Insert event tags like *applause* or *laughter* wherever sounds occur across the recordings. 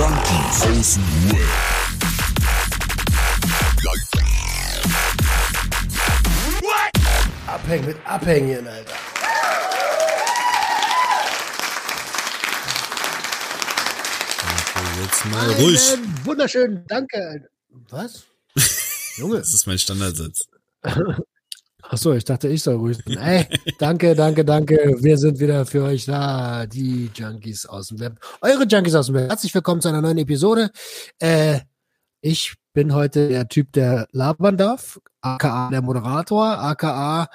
Junkies aus dem Web. Abhängen mit Abhängen, Alter. Jetzt mal ruhig. Einen Wunderschön, danke. Alter. Was? *laughs* Junge. Das ist mein Standardsatz. *laughs* Ach so, ich dachte, ich soll ruhig sein. Ey, danke, danke, danke. *laughs* Wir sind wieder für euch da, die Junkies aus dem Web. Eure Junkies aus dem Web. Herzlich willkommen zu einer neuen Episode. Äh, ich bin heute der Typ, der labern darf, aka der Moderator, aka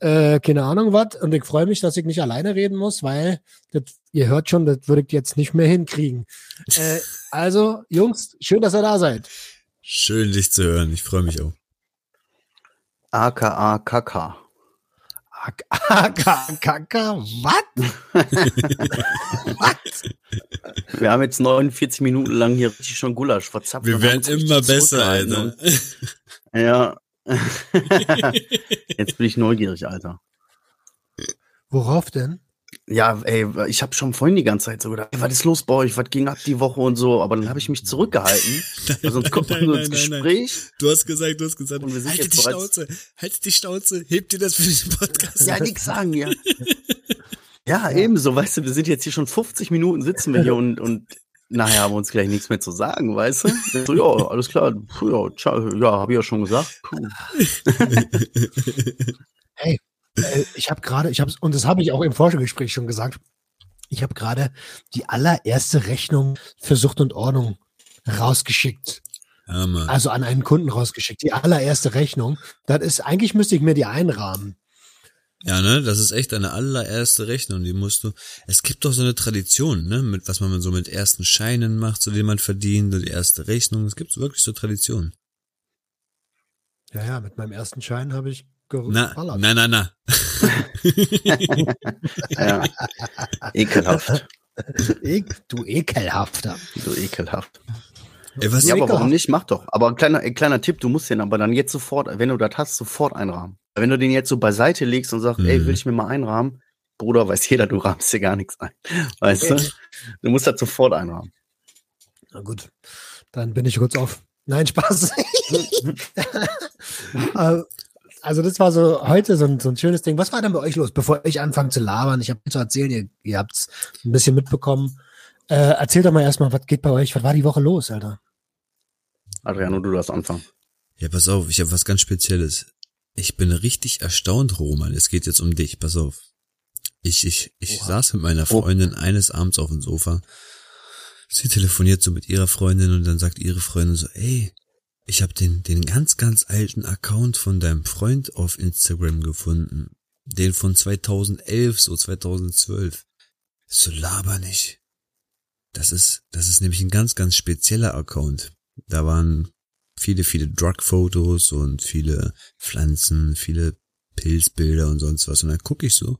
äh, keine Ahnung was. Und ich freue mich, dass ich nicht alleine reden muss, weil das, ihr hört schon, das würde ich jetzt nicht mehr hinkriegen. Äh, *laughs* also, Jungs, schön, dass ihr da seid. Schön, dich zu hören. Ich freue mich auch. AKA Kaka. Aka, Kaka, was? *laughs* was? Wir haben jetzt 49 Minuten lang hier richtig schon Gulasch verzapft. Wir werden immer besser, Alter. Ja. *laughs* jetzt bin ich neugierig, Alter. Worauf denn? Ja, ey, ich habe schon vorhin die ganze Zeit so gedacht, ey, was ist los bei euch? Was ging ab die Woche und so? Aber dann habe ich mich zurückgehalten. *laughs* Weil sonst kommt man Nein, nur nein, ins nein, nein. Gespräch. Du hast gesagt, du hast gesagt, Und wir sind halt jetzt die Schnauze, halt die Schnauze, heb dir das für den Podcast. Ja, nix sagen, ja. *laughs* Ja, ebenso, weißt du, wir sind jetzt hier schon 50 Minuten sitzen wir hier und, und nachher haben wir uns gleich nichts mehr zu sagen, weißt du? So, ja, alles klar, puh, ja, ja, habe ich ja schon gesagt. Puh. *laughs* Äh, ich habe gerade, ich habe und das habe ich auch im Forschungsgespräch schon gesagt. Ich habe gerade die allererste Rechnung für Sucht und Ordnung rausgeschickt. Ja. Also an einen Kunden rausgeschickt. Die allererste Rechnung. Das ist, eigentlich müsste ich mir die einrahmen. Ja, ne, das ist echt deine allererste Rechnung, die musst du. Es gibt doch so eine Tradition, ne, mit was man so mit ersten Scheinen macht, so den man verdient, die erste Rechnung. Es gibt wirklich so Traditionen. Ja, ja, mit meinem ersten Schein habe ich geballert. na, na, na. *laughs* Ja. Ekelhaft. *laughs* Ich, du ekelhafter. So ekelhaft. Ey, was? Ja, aber warum nicht? Mach doch. Aber ein kleiner, ein kleiner Tipp, du musst den aber dann jetzt sofort, wenn du das hast, sofort einrahmen. Wenn du den jetzt so beiseite legst und sagst, ey, Mhm. will ich mir mal einrahmen? Bruder, weiß jeder, du rahmst dir gar nichts ein. Weißt du? Du musst das sofort einrahmen. Na gut, dann bin ich kurz auf. Nein, Spaß. *laughs* Äh, also das war so heute so ein, so ein schönes Ding. Was war denn bei euch los, bevor ich anfange zu labern? Ich habe zu erzählen, ihr, ihr habt es ein bisschen mitbekommen. Äh, erzählt doch mal erstmal, was geht bei euch? Was war die Woche los, Alter? Adriano, du darfst anfangen. Ja, pass auf, ich habe was ganz Spezielles. Ich bin richtig erstaunt, Roman. Es geht jetzt um dich, pass auf. Ich, ich, ich saß mit meiner Freundin eines Abends auf dem Sofa. Sie telefoniert so mit ihrer Freundin und dann sagt ihre Freundin so, ey, ich habe den, den ganz, ganz alten Account von deinem Freund auf Instagram gefunden. Den von 2011, so 2012. So laber nicht. Das ist, das ist nämlich ein ganz, ganz spezieller Account. Da waren viele, viele Drug-Fotos und viele Pflanzen, viele Pilzbilder und sonst was. Und dann gucke ich so,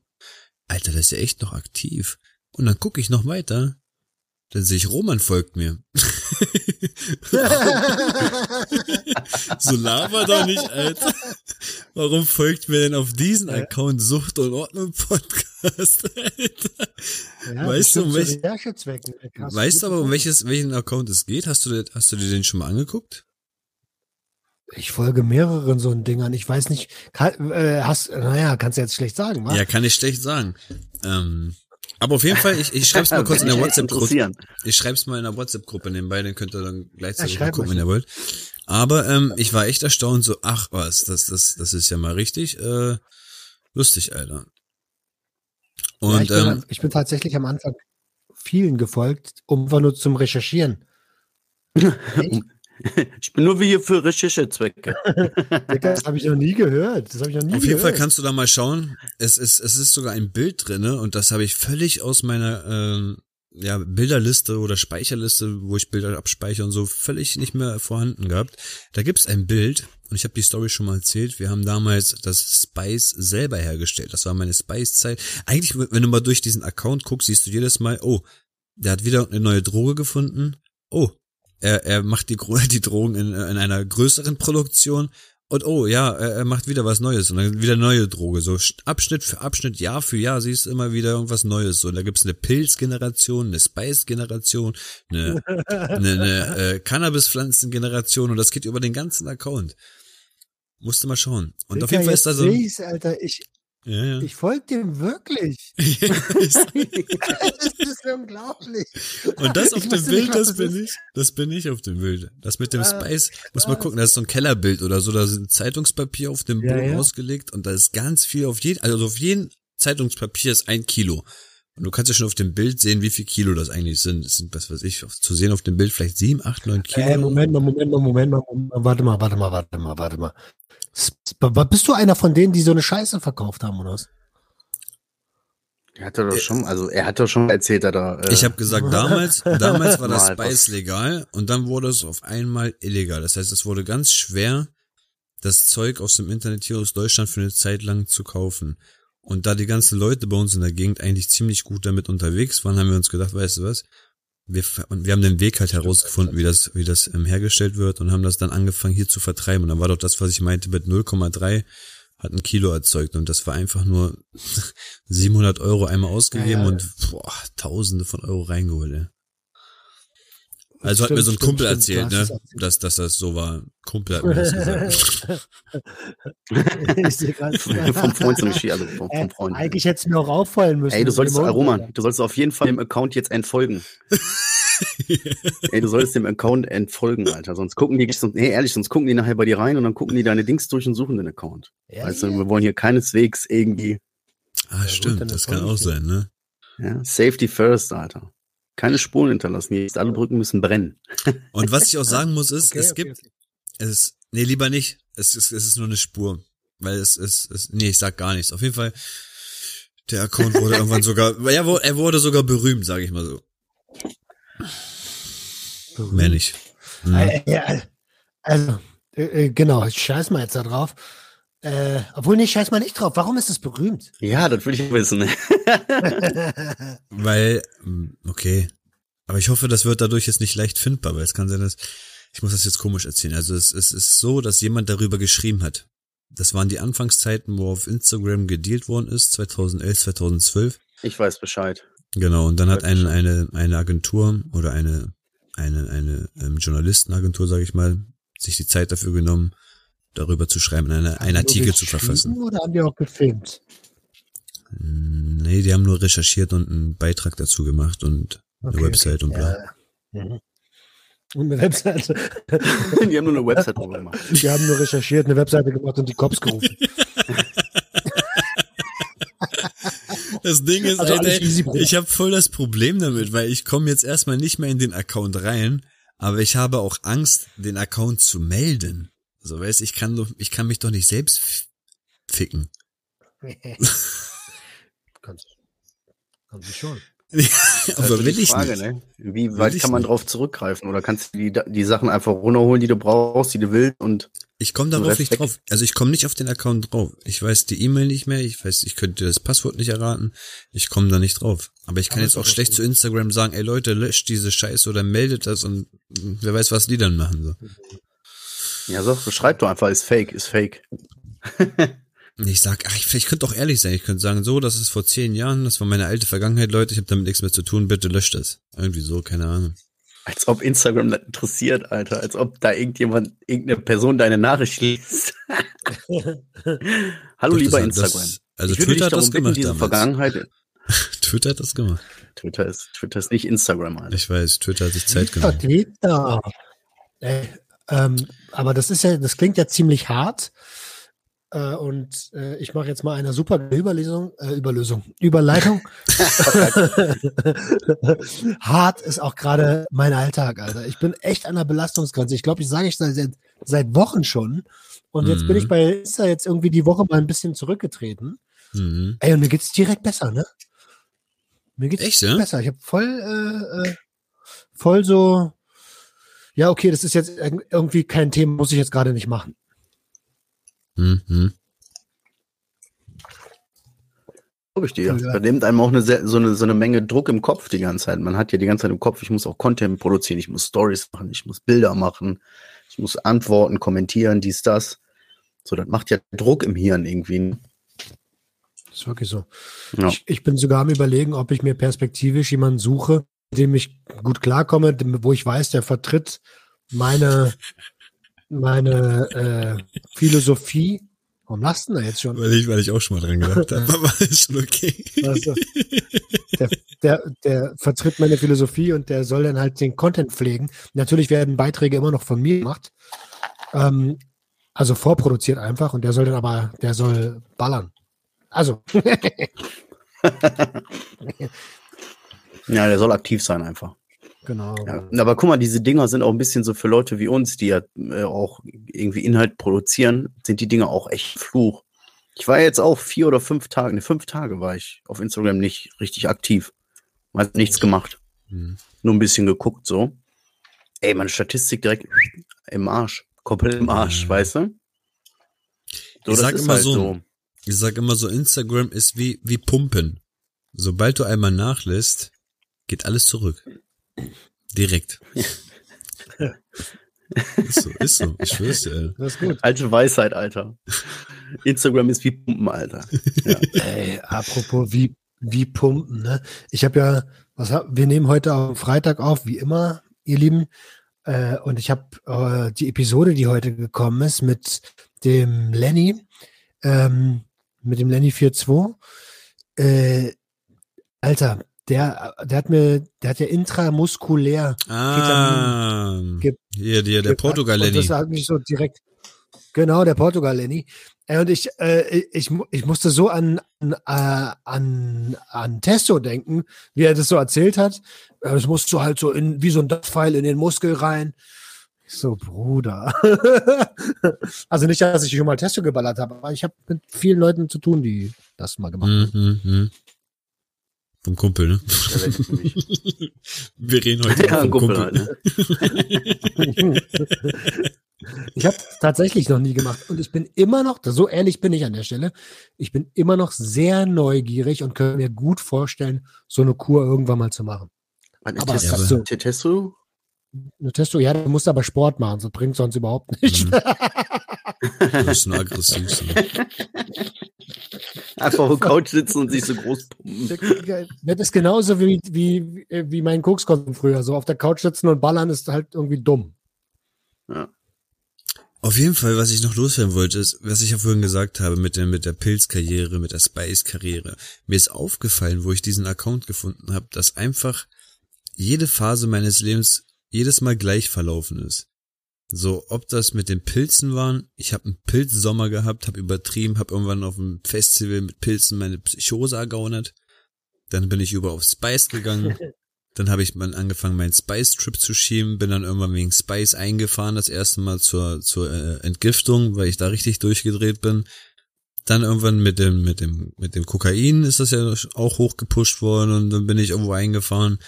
Alter, das ist ja echt noch aktiv. Und dann gucke ich noch weiter. Dann sehe ich, Roman folgt mir. *laughs* so laber doch nicht, Alter. Warum folgt mir denn auf diesen Account Sucht und Ordnung Podcast, Alter? Ja, Weißt du, um bestimmt zu welch- Recherchezwecken. Hast Weißt du aber, um welches, welchen Account es geht? Hast du, hast du dir den schon mal angeguckt? Ich folge mehreren so Dingern. Ich weiß nicht, kann, äh, hast, naja, kannst du jetzt schlecht sagen, wa? Ja, kann ich schlecht sagen. Ähm, aber auf jeden Fall, ich, ich schreib's mal *laughs* kurz in der WhatsApp-Gruppe. Ich schreib's mal in der WhatsApp-Gruppe nebenbei, dann könnt ihr dann gleichzeitig Ja, gucken, wenn ihr wollt. Aber ähm, ich war echt erstaunt, so, ach was, das, das, das ist ja mal richtig äh, lustig, Alter. Ja, Und ich, bin, ähm, ich bin tatsächlich am Anfang vielen gefolgt, um nur zum Recherchieren. *laughs* *laughs* Ich bin nur wie hier für Recherchezwecke. *laughs* Das habe ich noch nie gehört. Das habe ich noch nie Auf jeden Fall kannst du da mal schauen. Es ist, es ist sogar ein Bild drinne und das habe ich völlig aus meiner ähm, ja, Bilderliste oder Speicherliste, wo ich Bilder abspeichere und so, völlig nicht mehr vorhanden gehabt. Da gibt's ein Bild und ich habe die Story schon mal erzählt. Wir haben damals das Spice selber hergestellt. Das war meine Spice-Zeit. Eigentlich, wenn du mal durch diesen Account guckst, siehst du jedes Mal, oh, der hat wieder eine neue Droge gefunden. Oh, er, er macht die, *laughs* die Drogen in, in einer größeren Produktion. Und oh ja, er, er macht wieder was Neues und dann wieder neue Droge. So Abschnitt für Abschnitt, Jahr für Jahr siehst du immer wieder irgendwas Neues. So, und da gibt's eine Pilzgeneration, eine Spice-Generation, eine, *laughs* eine, eine äh, Cannabis-Pflanzen-Generation und das geht über den ganzen Account. Musste mal schauen. Und auf jeden Fall ist da so. Alter, ich, Ja, ja. ich folge dem wirklich. *laughs* *laughs* das ist unglaublich. Und das auf Ich dem Bild, nicht, das das bin ist. ich. Das bin ich auf dem Bild. Das mit dem Ah, Spice, muss man krass. gucken, das ist so ein Kellerbild oder so, da sind Zeitungspapier auf dem Ja, Boden ja. ausgelegt und da ist ganz viel auf jeden, also auf jeden Zeitungspapier ist ein Kilo. Und du kannst ja schon auf dem Bild sehen, wie viel Kilo das eigentlich sind. Das sind, was weiß ich, zu sehen auf dem Bild vielleicht sieben, acht, neun Kilo. Äh, Moment mal, Moment mal, Moment mal, Moment mal, warte mal, warte mal, warte mal, warte mal. Bist du einer von denen, die so eine Scheiße verkauft haben, oder was? Er hat doch schon, also er hat doch schon erzählt, dass er äh, Ich habe gesagt, damals, damals war das Spice legal und dann wurde es auf einmal illegal. Das heißt, es wurde ganz schwer, das Zeug aus dem Internet hier aus Deutschland für eine Zeit lang zu kaufen. Und da die ganzen Leute bei uns in der Gegend eigentlich ziemlich gut damit unterwegs waren, haben wir uns gedacht, weißt du was? Wir, und wir haben den Weg halt herausgefunden, wie das, wie das ähm, hergestellt wird und haben das dann angefangen hier zu vertreiben. Und dann war doch das, was ich meinte, mit 0,3 hat ein Kilo erzeugt und das war einfach nur *laughs* 700 Euro einmal ausgegeben Ja, ja. und boah, Tausende von Euro reingeholt. Ey. Also hat mir Stimmt, so ein stimmt, Kumpel stimmt, erzählt, du ne, erzählt. dass, dass das so war. Kumpel hat mir das gesagt. *laughs* ich sehe gerade. vom Freund zum Geschichte, also vom, Äh, vom Freund. Eigentlich hätte es mir auch auffallen müssen. Ey, du solltest, Roman, du solltest auf jeden Fall dem Account jetzt entfolgen. *laughs* Ey, du solltest dem Account entfolgen, Alter. Sonst gucken die, sonst, nee, ehrlich, sonst gucken die nachher bei dir rein und dann gucken die deine Dings durch und suchen den Account. Ja, Weißt du, ja. wir wollen hier keineswegs irgendwie, Ah, stimmt, das kann auch sein, ne? ja, Safety first, Alter. Keine Spuren hinterlassen. Jetzt alle Brücken müssen brennen. *laughs* Und was ich auch sagen muss, ist, Okay, es okay, gibt, okay. es ist, nee, lieber nicht. Es ist, es ist nur eine Spur. Weil es ist, es, nee, ich sag gar nichts. Auf jeden Fall, der Account wurde irgendwann *laughs* sogar, er wurde, er wurde sogar berühmt, sage ich mal so. Mehr nicht. Mhm. Äh, ja, also, äh, äh, genau, ich scheiß mal jetzt da drauf. Äh, obwohl, nee, scheiß mal nicht drauf. Warum ist es berühmt? Ja, das will ich wissen. *laughs* *laughs* Weil, mm, okay. Aber ich hoffe, das wird dadurch jetzt nicht leicht findbar, weil es kann sein, dass, ich muss das jetzt komisch erzählen. Also es, es ist so, dass jemand darüber geschrieben hat. Das waren die Anfangszeiten, wo auf Instagram gedealt worden ist, 2011, 2012. Ich weiß Bescheid. Genau, und dann hat Weiß eine, eine, eine Agentur oder eine, eine, eine ähm, Journalistenagentur, sage ich mal, sich die Zeit dafür genommen, darüber zu schreiben, eine, einen Artikel zu verfassen. Oder haben die auch gefilmt? Nee, die haben nur recherchiert und einen Beitrag dazu gemacht und eine Okay, Website und bla. Ja. Mhm. Und eine Webseite. *laughs* die haben nur eine Website *laughs* drüber gemacht. Die haben nur recherchiert, eine Webseite gemacht und die Cops gerufen. *laughs* Das Ding ist, Also Alter, ich habe voll das Problem damit, weil ich komme jetzt erstmal nicht mehr in den Account rein, aber ich habe auch Angst, den Account zu melden. So, weißt, ich kann doch, ich kann mich doch nicht selbst ficken. Kannst, kannst du schon. *laughs* aber ist will ich Frage, nicht. ne? Wie Will weit kann man nicht. drauf zurückgreifen? Oder kannst du die, die Sachen einfach runterholen, die du brauchst, die du willst und Ich komme darauf nicht drauf. Also ich komme nicht auf den Account drauf. Ich weiß die E-Mail nicht mehr. Ich weiß, ich könnte das Passwort nicht erraten. Ich komme da nicht drauf. Aber ich kann Aber jetzt auch schlecht zu Instagram sagen, ey Leute, löscht diese Scheiße oder meldet das und wer weiß, was die dann machen. So. ja, so, beschreib doch einfach, ist fake, ist fake. *laughs* Ich sag, ach, ich, ich könnte auch ehrlich sein. Ich könnte sagen, so, das ist vor zehn Jahren, das war meine alte Vergangenheit, Leute, ich habe damit nichts mehr zu tun, bitte löscht das. Irgendwie so, keine Ahnung. Als ob Instagram das interessiert, Alter. Als ob da irgendjemand, irgendeine Person deine Nachricht liest. *laughs* Hallo, Doch, lieber das- Instagram. Das, also ich würde Twitter dich hat das bitten, gemacht. Vergangenheit. *laughs* Twitter hat das gemacht. Twitter ist, Twitter ist nicht Instagram, Alter. Ich weiß, Twitter hat sich Zeit Twitter, genommen. Twitter. Äh, ähm, aber das ist ja, das klingt ja ziemlich hart. Äh, und äh, ich mache jetzt mal eine super Überlesung, äh, Überlösung, Überleitung. *laughs* *laughs* hart ist auch gerade mein Alltag, Alter. Ich bin echt an der Belastungsgrenze. Ich glaube, ich sage ich seit, seit Wochen schon. Und jetzt bin Mhm. ich bei Insta jetzt irgendwie die Woche mal ein bisschen zurückgetreten. Mhm. Ey, und mir geht's direkt besser, ne? Mir geht's Echt, ja? besser. Ich habe voll, äh, äh, voll so, ja, okay, das ist jetzt irg- irgendwie kein Thema, muss ich jetzt gerade nicht machen. Mhm. Glaube ich dir. Ja. Da nimmt einem auch eine, sehr- so, eine, so eine Menge Druck im Kopf die ganze Zeit. Man hat ja die ganze Zeit im Kopf, ich muss auch Content produzieren, ich muss Stories machen, ich muss Bilder machen, ich muss antworten, kommentieren, dies, das. So, das macht ja Druck im Hirn irgendwie. ist wirklich so. Ja. Ich, ich bin sogar am überlegen, ob ich mir perspektivisch jemanden suche, mit dem ich gut klarkomme, dem- wo ich weiß, der vertritt meine, meine äh, Philosophie. Warum lachst du denn da jetzt schon? Weil ich, weil ich auch schon mal dran gedacht *laughs* habe, aber ist schon okay. Also, der, der, der vertritt meine Philosophie und der soll dann halt den Content pflegen. Natürlich werden Beiträge immer noch von mir gemacht. Ähm, also vorproduziert einfach und der soll dann aber, der soll ballern. Also, *laughs* Ja, der soll aktiv sein einfach. Genau. Ja, aber guck mal, diese Dinger sind auch ein bisschen so für Leute wie uns, die ja äh, auch irgendwie Inhalt produzieren, sind die Dinger auch echt Fluch. Ich war jetzt auch vier oder fünf Tage, ne, fünf Tage war ich auf Instagram nicht richtig aktiv. Hat nichts gemacht. Hm. Nur ein bisschen geguckt, so. Ey, meine Statistik direkt im Arsch. Komplett im Arsch, Ja. weißt du? So, Ich sag immer so. Ich sag immer so, Instagram ist wie, wie Pumpen. Sobald du einmal nachlässt, geht alles zurück. Direkt. *laughs* ist so, ist so. Ich schwör's dir, ey. Das ist gut. Alte Weisheit, Alter. Instagram ist wie Pumpen, Alter. Ey, apropos wie, wie pumpen, ne? Ich habe ja, was hab, wir nehmen heute am Freitag auf, wie immer, ihr Lieben. Äh, und ich habe äh, die Episode, die heute gekommen ist, mit dem Lenny, ähm, mit dem Lenny 4.2. Äh, Alter, der, der hat mir, der hat ja intramuskulär Ah, Ge- hier, der, der gepackt Portugal Und Lenny. das hat mich so direkt. Genau, der Portugal Lenny. Äh, Und ich, äh, ich, ich musste so an, an, äh, an, an Testo denken, wie er das so erzählt hat. Äh, Es musst du halt so in, wie so ein Pfeil in den Muskel rein. Ich So, Bruder. *laughs* also nicht, dass ich schon mal Testo geballert habe, aber ich habe mit vielen Leuten zu tun, die das mal gemacht haben. Mhm, mhm. Vom Kumpel, ne? *laughs* Wir reden heute Ja, vom Kumpel Kumpel. halt, *laughs* ne? Ich habe tatsächlich noch nie gemacht und ich bin immer noch, so ehrlich bin ich an der Stelle, ich bin immer noch sehr neugierig und kann mir gut vorstellen, so eine Kur irgendwann mal zu machen. Was, Aber Testo- hast du- Testo? Eine Testo, ja, du musst aber Sport machen, das bringt sonst überhaupt nicht. Mhm. Du bist nur aggressiv. *laughs* Einfach auf der Couch sitzen und sich so groß pumpen. Das ist genauso wie, wie, wie mein Kokskonsum früher. So auf der Couch sitzen und ballern ist halt irgendwie dumm. Auf jeden Fall, was ich noch loswerden wollte, ist, was ich ja vorhin gesagt habe mit der, mit der Pilzkarriere, mit der Spice-Karriere. Mir ist aufgefallen, wo ich diesen Account gefunden habe, dass einfach jede Phase meines Lebens jedes Mal gleich verlaufen ist. So, ob das mit den Pilzen waren, ich habe einen Pilzsommer gehabt, habe übertrieben, habe irgendwann auf einem Festival mit Pilzen meine Psychose ergaunert. Dann bin ich über auf Spice gegangen. *laughs* Dann habe ich mal angefangen, meinen Spice-Trip zu schieben, bin dann irgendwann wegen Spice eingefahren, das erste Mal zur, zur äh, Entgiftung, weil ich da richtig durchgedreht bin. Dann irgendwann mit dem, mit dem, mit dem Kokain ist das ja auch hochgepusht worden und dann bin ich irgendwo eingefahren.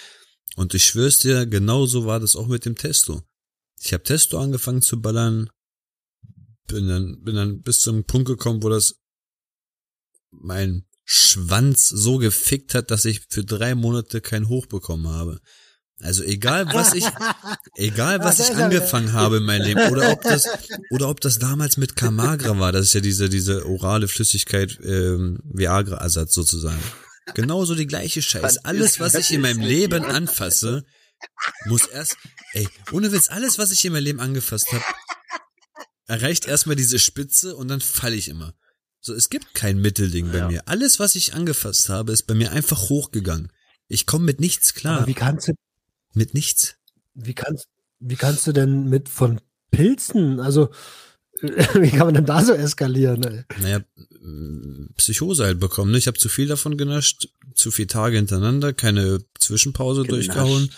Und ich schwör's dir, genauso war das auch mit dem Testo. Ich habe Testo angefangen zu ballern, bin dann, bin dann bis zum Punkt gekommen, wo das mein Schwanz so gefickt hat, dass ich für drei Monate kein Hoch bekommen habe. Also egal was ich, *laughs* egal was ich angefangen habe in meinem Leben oder ob das oder ob das damals mit Camagra war, das ist ja diese diese orale Flüssigkeit ähm, Viagra Ersatz sozusagen. Genauso die gleiche Scheiß. Alles was ich in meinem Leben anfasse, muss erst ey, ohne Witz, alles was ich in meinem Leben angefasst habe, erreicht erstmal diese Spitze und dann falle ich immer. So, es gibt kein Mittelding bei Ja. mir. Alles, was ich angefasst habe, ist bei mir einfach hochgegangen. Ich komme mit nichts klar. Aber wie kannst du, Mit nichts. wie kannst, wie kannst du denn mit von Pilzen, also *laughs* wie kann man denn da so eskalieren? Ey? Naja, m, Psychose halt bekommen. Ne? Ich habe zu viel davon genascht, zu viele Tage hintereinander, keine Zwischenpause Genascht. durchgehauen.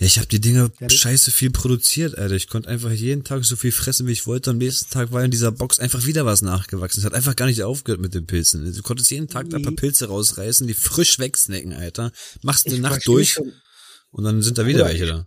Ja, ich habe die Dinger Ja, scheiße viel produziert, Alter. Ich konnte einfach jeden Tag so viel fressen, wie ich wollte. Am nächsten Tag war in dieser Box einfach wieder was nachgewachsen. Es hat einfach gar nicht aufgehört mit den Pilzen. Du konntest jeden Tag ein paar Nee. Pilze rausreißen, die frisch wegsnacken, Alter. Machst eine Nacht durch schon- und dann sind da wieder welche da.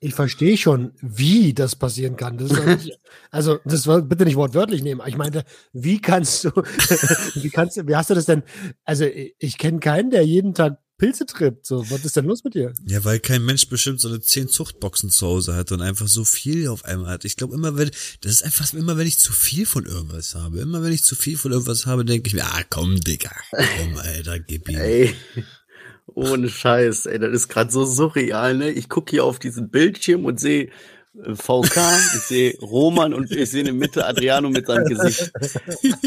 Ich verstehe schon, wie das passieren kann. Das nicht, *laughs* also, das war bitte nicht wortwörtlich nehmen. Ich meinte, wie kannst du, *laughs* wie kannst du, wie hast du das denn? Also, ich kenne keinen, der jeden Tag Pilze trippt. So, was ist denn los mit dir? Ja, weil kein Mensch bestimmt so eine zehn Zuchtboxen zu Hause hat und einfach so viel auf einmal hat. Ich glaube immer, wenn, das ist einfach immer, wenn ich zu viel von irgendwas habe. Immer wenn ich zu viel von irgendwas habe, denke ich mir, ah, komm, Digga, komm, Alter, gib ihm. Ey, ohne Scheiß, ey, das ist gerade so surreal, ne? Ich gucke hier auf diesen Bildschirm und sehe VK, ich sehe Roman und ich sehe in der Mitte Adriano mit seinem Gesicht.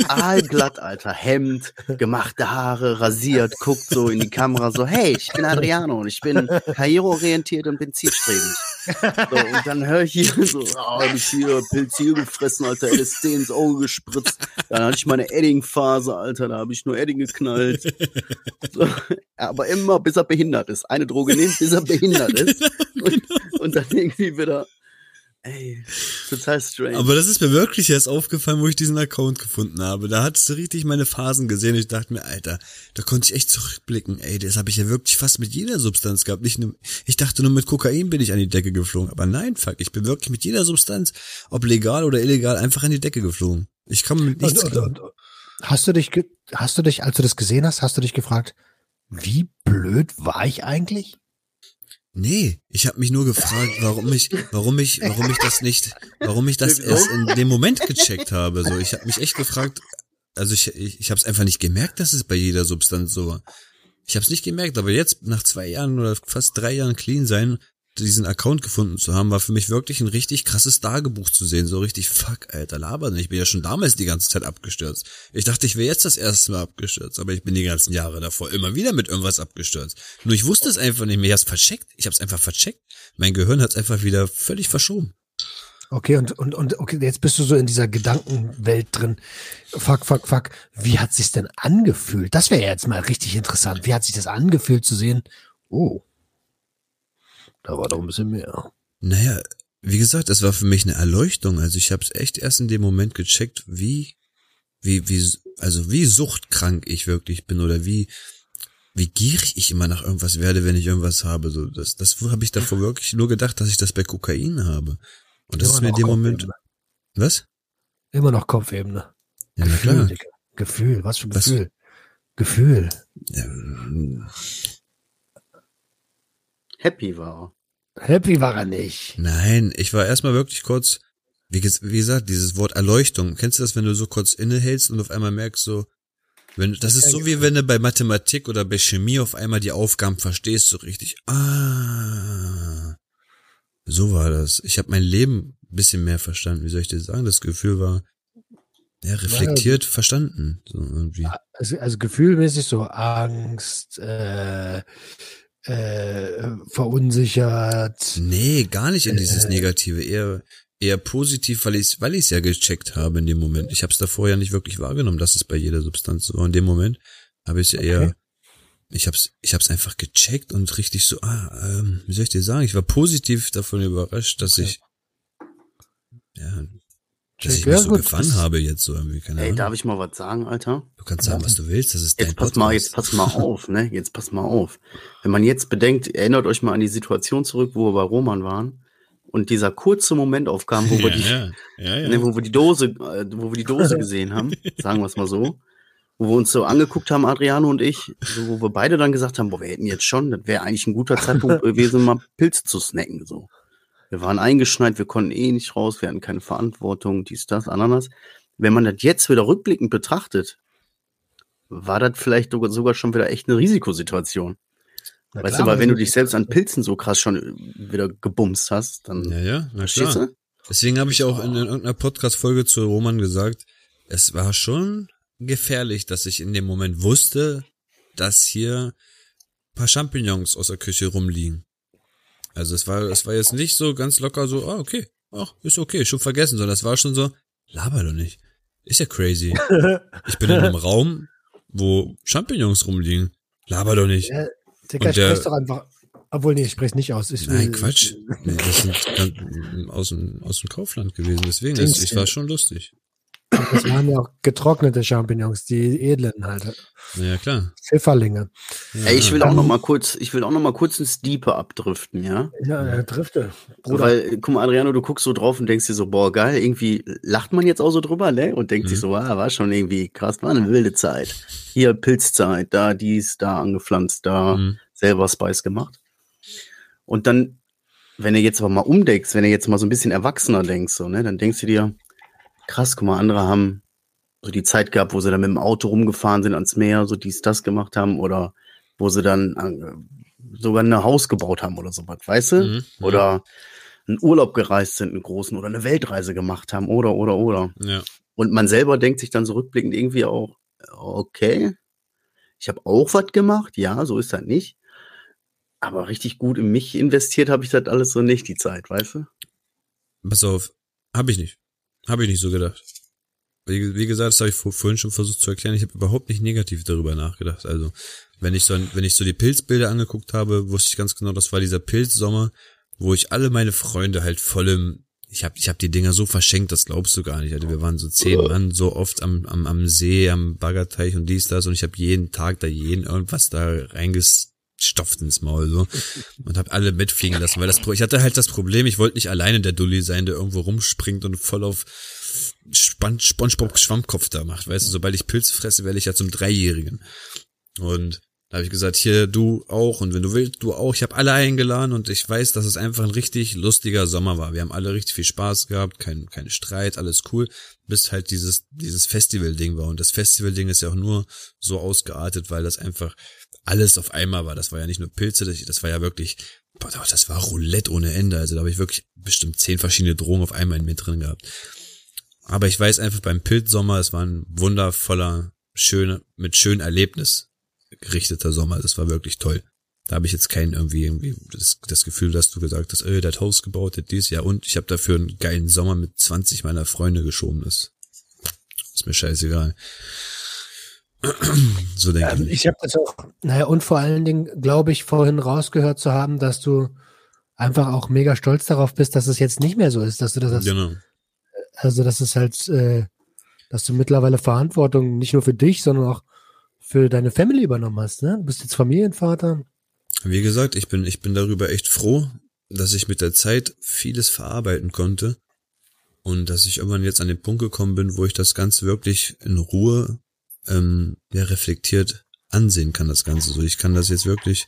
Aalglatt, Alter. Hemd, gemachte Haare, rasiert, guckt so in die Kamera so, hey, ich bin Adriano und ich bin karriereorientiert und bin zielstrebig. So, und dann höre ich hier so, oh, hab ich hier Pilz hier gefressen, Alter, LSD ins Auge gespritzt. Dann hatte ich meine Edding-Phase, Alter, da habe ich nur Edding geknallt. So, aber immer bis er behindert ist. Eine Droge nehmen, bis er behindert ist. Und, *laughs* und dann irgendwie wieder Ey, total strange. Aber das ist mir wirklich erst aufgefallen, wo ich diesen Account gefunden habe. Da hattest du richtig meine Phasen gesehen. Ich dachte mir, Alter, da konnte ich echt zurückblicken. Ey, das habe ich ja wirklich fast mit jeder Substanz gehabt. Nicht nur, ich dachte nur mit Kokain bin ich an die Decke geflogen. Aber nein, fuck, ich bin wirklich mit jeder Substanz, ob legal oder illegal, einfach an die Decke geflogen. Ich komme mit nichts und, und, und, Hast du dich, hast du dich, als du das gesehen hast, hast du dich gefragt, wie blöd war ich eigentlich? Nee, ich habe mich nur gefragt, warum ich, warum ich, warum ich das nicht, warum ich das erst in dem Moment gecheckt habe. So, ich habe mich echt gefragt, also ich, ich, ich habe es einfach nicht gemerkt, dass es bei jeder Substanz so war. Ich habe es nicht gemerkt, aber jetzt nach zwei Jahren oder fast drei Jahren clean sein, diesen Account gefunden zu haben, war für mich wirklich ein richtig krasses Tagebuch zu sehen. So richtig, fuck, Alter, laber. Ich bin ja schon damals die ganze Zeit abgestürzt. Ich dachte, ich wäre jetzt das erste Mal abgestürzt, aber ich bin die ganzen Jahre davor immer wieder mit irgendwas abgestürzt. Nur ich wusste es einfach nicht mehr. Ich hab's vercheckt. Ich hab's einfach vercheckt. Mein Gehirn hat's einfach wieder völlig verschoben. Okay, und, und, und okay, jetzt bist du so in dieser Gedankenwelt drin. Fuck, fuck, fuck. Wie hat sich's denn angefühlt? Das wäre jetzt mal richtig interessant. Wie hat sich das angefühlt zu sehen? Oh, da war doch ein bisschen mehr. Naja, wie gesagt, das war für mich eine Erleuchtung. Also ich habe es echt erst in dem Moment gecheckt, wie, wie, wie, also wie suchtkrank ich wirklich bin oder wie, wie gierig ich immer nach irgendwas werde, wenn ich irgendwas habe. So, das, das habe ich davor wirklich nur gedacht, dass ich das bei Kokain habe. Und das immer ist mir in dem Moment. Was? Immer noch Kopfebene. Ja, na klar. Gefühl, Gefühl, was für ein Gefühl? Was? Gefühl. Ja, Happy war. Happy war er nicht. Nein, ich war erstmal wirklich kurz, wie, wie gesagt, dieses Wort Erleuchtung. Kennst du das, wenn du so kurz innehältst und auf einmal merkst so, wenn, das ist so wie wenn du bei Mathematik oder bei Chemie auf einmal die Aufgaben verstehst, so richtig, ah, so war das. Ich habe mein Leben ein bisschen mehr verstanden. Wie soll ich dir sagen? Das Gefühl war, ja, reflektiert ja, verstanden. So irgendwie. Also, also gefühlmäßig so Angst, äh, äh, verunsichert. Nee, gar nicht in dieses äh, Negative, eher eher positiv, weil ich weil ich ja gecheckt habe in dem Moment. Ich habe es davor ja nicht wirklich wahrgenommen, dass es bei jeder Substanz so war. In dem Moment habe ich es ja okay. eher ich hab's ich hab's einfach gecheckt und richtig so ah ähm, wie soll ich dir sagen, ich war positiv davon überrascht, dass okay. ich ja dass ich mich so gefangen habe jetzt so irgendwie, keine Ey, darf ich mal was sagen, Alter? Du kannst sagen, was du willst, das ist dein Jetzt pass Podcast. mal, jetzt pass mal *laughs* auf, ne? Jetzt pass mal auf. Wenn man jetzt bedenkt, erinnert euch mal an die Situation zurück, wo wir bei Roman waren und dieser kurze Moment aufkam, wo wir die, ja, ja, ja. Ne, wo wir die Dose, äh, wo wir die Dose gesehen haben, *laughs* sagen wir es mal so, wo wir uns so angeguckt haben, Adriano und ich, so, wo wir beide dann gesagt haben, boah, wir hätten jetzt schon, das wäre eigentlich ein guter Zeitpunkt *laughs* gewesen, mal Pilze zu snacken, so. Wir waren eingeschneit, wir konnten eh nicht raus, wir hatten keine Verantwortung, dies, das, Ananas. Wenn man das jetzt wieder rückblickend betrachtet, war das vielleicht sogar schon wieder echt eine Risikosituation. Na weißt klar, du, weil wenn du dich selbst an Pilzen so krass schon wieder gebumst hast, dann ja, ja, na klar. Du? Deswegen habe ich auch in, in irgendeiner Podcast-Folge zu Roman gesagt, es war schon gefährlich, dass ich in dem Moment wusste, dass hier paar Champignons aus der Küche rumliegen. Also es war, es war jetzt nicht so ganz locker so, ah, okay, ach, ist okay, schon vergessen, sondern es war schon so, laber doch nicht. Ist ja crazy. *laughs* Ich bin in einem Raum, wo Champignons rumliegen. Laber doch nicht. Ja, Digga, ich sprech's doch einfach. Obwohl, nee, ich spreche nicht aus. Ich Nein, Quatsch. *laughs* Nee, das sind aus dem, aus dem Kaufland gewesen, deswegen, ist, ich war schon lustig. Das waren ja auch getrocknete Champignons, die edlen halt. Ja, klar. Pfifferlinge. Ja. Ey, ich will auch noch mal kurz, ich will auch noch mal kurz ins Diepe abdriften, ja? Ja, ja drifte. Bruder. Weil, guck mal, Adriano, du guckst so drauf und denkst dir so, boah, geil, irgendwie lacht man jetzt auch so drüber, ne? Und denkt mhm. sich so, ah, war schon irgendwie krass, war eine wilde Zeit. Hier Pilzzeit, da dies, da angepflanzt, da mhm. selber Spice gemacht. Und dann, wenn du jetzt aber mal umdenkst, wenn du jetzt mal so ein bisschen erwachsener denkst, so, ne, dann denkst du dir, krass, guck mal, andere haben so die Zeit gehabt, wo sie dann mit dem Auto rumgefahren sind ans Meer, so dies, das gemacht haben oder wo sie dann äh, sogar ein Haus gebaut haben oder sowas, weißt du? Mhm. Oder einen Urlaub gereist sind, einen großen oder eine Weltreise gemacht haben oder, oder, oder. Ja. Und man selber denkt sich dann so rückblickend irgendwie auch, okay, ich habe auch was gemacht, ja, so ist das nicht. Aber richtig gut in mich investiert habe ich das alles so nicht, die Zeit, weißt du? Pass auf, habe ich nicht. Habe ich nicht so gedacht. Wie, wie gesagt, das habe ich vor, vorhin schon versucht zu erklären. Ich habe überhaupt nicht negativ darüber nachgedacht. Also, wenn ich so, wenn ich so die Pilzbilder angeguckt habe, wusste ich ganz genau, das war dieser Pilzsommer, wo ich alle meine Freunde halt voll im, ich habe ich hab die Dinger so verschenkt, das glaubst du gar nicht. Also wir waren so zehn Mann so oft am, am, am See, am Baggerteich und dies, das und ich habe jeden Tag da jeden irgendwas da reingestopft ins Maul so und habe alle mitfliegen lassen, weil das ich hatte halt das Problem, ich wollte nicht alleine der Dulli sein, der irgendwo rumspringt und voll auf Span Spongebob Schwammkopf da macht, weißt du, sobald ich Pilze fresse, werde ich ja zum Dreijährigen. Und da habe ich gesagt, hier du auch und wenn du willst, du auch. Ich habe alle eingeladen und ich weiß, dass es einfach ein richtig lustiger Sommer war. Wir haben alle richtig viel Spaß gehabt, kein, kein Streit, alles cool, bis halt dieses dieses Festival-Ding war. Und das Festival-Ding ist ja auch nur so ausgeartet, weil das einfach alles auf einmal war. Das war ja nicht nur Pilze, das, das war ja wirklich, boah, das war Roulette ohne Ende. Also da habe ich wirklich bestimmt zehn verschiedene Drogen auf einmal in mir drin gehabt. Aber ich weiß einfach beim Pilzsommer, es war ein wundervoller, schöner, mit schönem Erlebnis gerichteter Sommer. Das war wirklich toll. Da habe ich jetzt kein irgendwie irgendwie das, das Gefühl, dass du gesagt hast, äh, der hat Haus gebaut, der dies Jahr und ich habe dafür einen geilen Sommer mit 20 meiner Freunde geschoben. Das ist mir scheißegal. *clears throat* so denke Also ich. ich habe das auch, naja, und vor allen Dingen glaube ich, vorhin rausgehört zu haben, dass du einfach auch mega stolz darauf bist, dass es jetzt nicht mehr so ist, dass du das, Genau. also dass es halt, äh, dass du mittlerweile Verantwortung nicht nur für dich, sondern auch für deine Family übernommen hast, ne? Du bist jetzt Familienvater. Wie gesagt, ich bin, ich bin darüber echt froh, dass ich mit der Zeit vieles verarbeiten konnte und dass ich irgendwann jetzt an den Punkt gekommen bin, wo ich das Ganze wirklich in Ruhe ähm, ja, reflektiert ansehen kann, das Ganze. So, ich kann das jetzt wirklich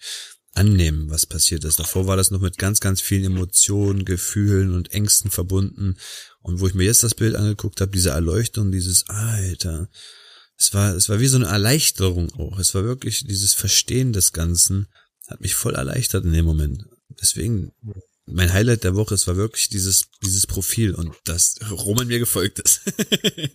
annehmen, was passiert ist. Davor war das noch mit ganz, ganz vielen Emotionen, Gefühlen und Ängsten verbunden. Und wo ich mir jetzt das Bild angeguckt habe, diese Erleuchtung, dieses Alter, es war, es war wie so eine Erleichterung auch. Es war wirklich dieses Verstehen des Ganzen, hat mich voll erleichtert in dem Moment. Deswegen, mein Highlight der Woche, es war wirklich dieses, dieses Profil und das Roman mir gefolgt ist.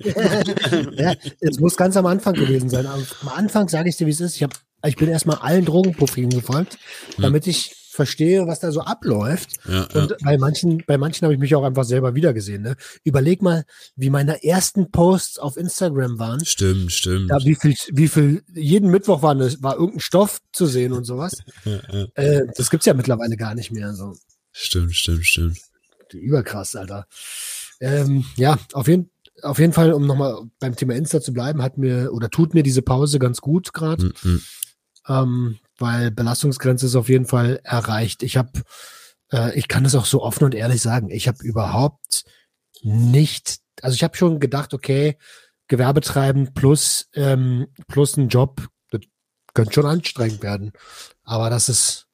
*laughs* ja, es muss ganz am Anfang gewesen sein. Am Anfang sage ich dir, wie es ist. Ich, hab, ich bin erstmal allen Drogenprofilen gefolgt, damit ich verstehe, was da so abläuft. ja, ja. Und bei manchen, bei manchen habe ich mich auch einfach selber wiedergesehen. Ne? Überleg mal, wie meine ersten Posts auf Instagram waren. Stimmt, stimmt. Ja, wie viel, wie viel, jeden Mittwoch war, eine, war irgendein Stoff zu sehen und sowas. *laughs* Ja, ja. Äh, das gibt's ja mittlerweile gar nicht mehr. So. Stimmt, stimmt, stimmt. Überkrass, Alter. Ähm, ja, auf jeden, auf jeden Fall, um nochmal beim Thema Insta zu bleiben, hat mir oder tut mir diese Pause ganz gut gerade, Mm, mm. ähm, weil Belastungsgrenze ist auf jeden Fall erreicht. Ich habe, äh, ich kann es auch so offen und ehrlich sagen, ich habe überhaupt nicht, also ich habe schon gedacht, okay, Gewerbe treiben plus ähm, plus ein Job, das könnte schon anstrengend werden. Aber das ist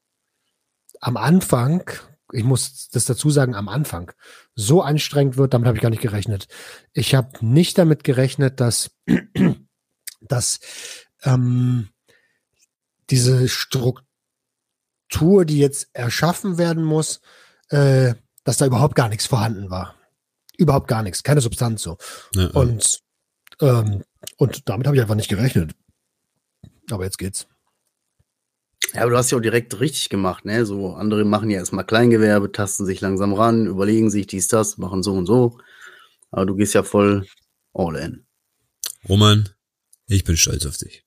am Anfang, ich muss das dazu sagen, am Anfang so anstrengend wird, damit habe ich gar nicht gerechnet. Ich habe nicht damit gerechnet, dass, *clears throat* dass ähm, diese Struktur, die jetzt erschaffen werden muss, äh, dass da überhaupt gar nichts vorhanden war. Überhaupt gar nichts, keine Substanz so. Ja. Und, ähm, und damit habe ich einfach nicht gerechnet. Aber jetzt geht's. Ja, aber du hast ja auch direkt richtig gemacht, ne? So, andere machen ja erstmal Kleingewerbe, tasten sich langsam ran, überlegen sich dies, das, machen so und so. Aber du gehst ja voll all in. Roman, ich bin stolz auf dich.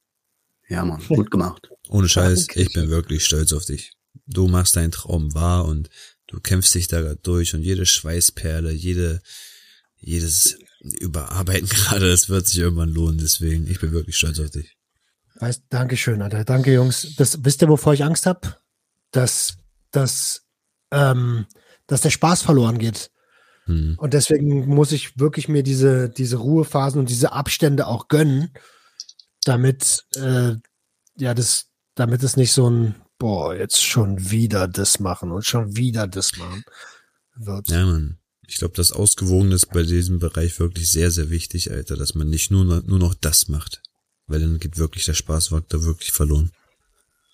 Ja, Mann, gut gemacht. *laughs* Ohne Scheiß, Danke. ich bin wirklich stolz auf dich. Du machst deinen Traum wahr und du kämpfst dich da durch und jede Schweißperle, jede, jedes Überarbeiten *laughs* gerade, das wird sich irgendwann lohnen. Deswegen, ich bin wirklich stolz auf dich. Weißt, Dankeschön, Alter. Danke, Jungs. Das, wisst ihr, wovor ich Angst habe? Dass, dass, ähm, dass der Spaß verloren geht. Hm. Und deswegen muss ich wirklich mir diese, diese Ruhephasen und diese Abstände auch gönnen, damit, äh, ja, das, damit es nicht so ein boah, jetzt schon wieder das machen und schon wieder das machen wird. Ja, Mann. Ich glaube, das Ausgewogene ist bei diesem Bereich wirklich sehr, sehr wichtig, Alter, dass man nicht nur, nur noch das macht. Weil dann geht wirklich der Spaßfaktor wirklich verloren.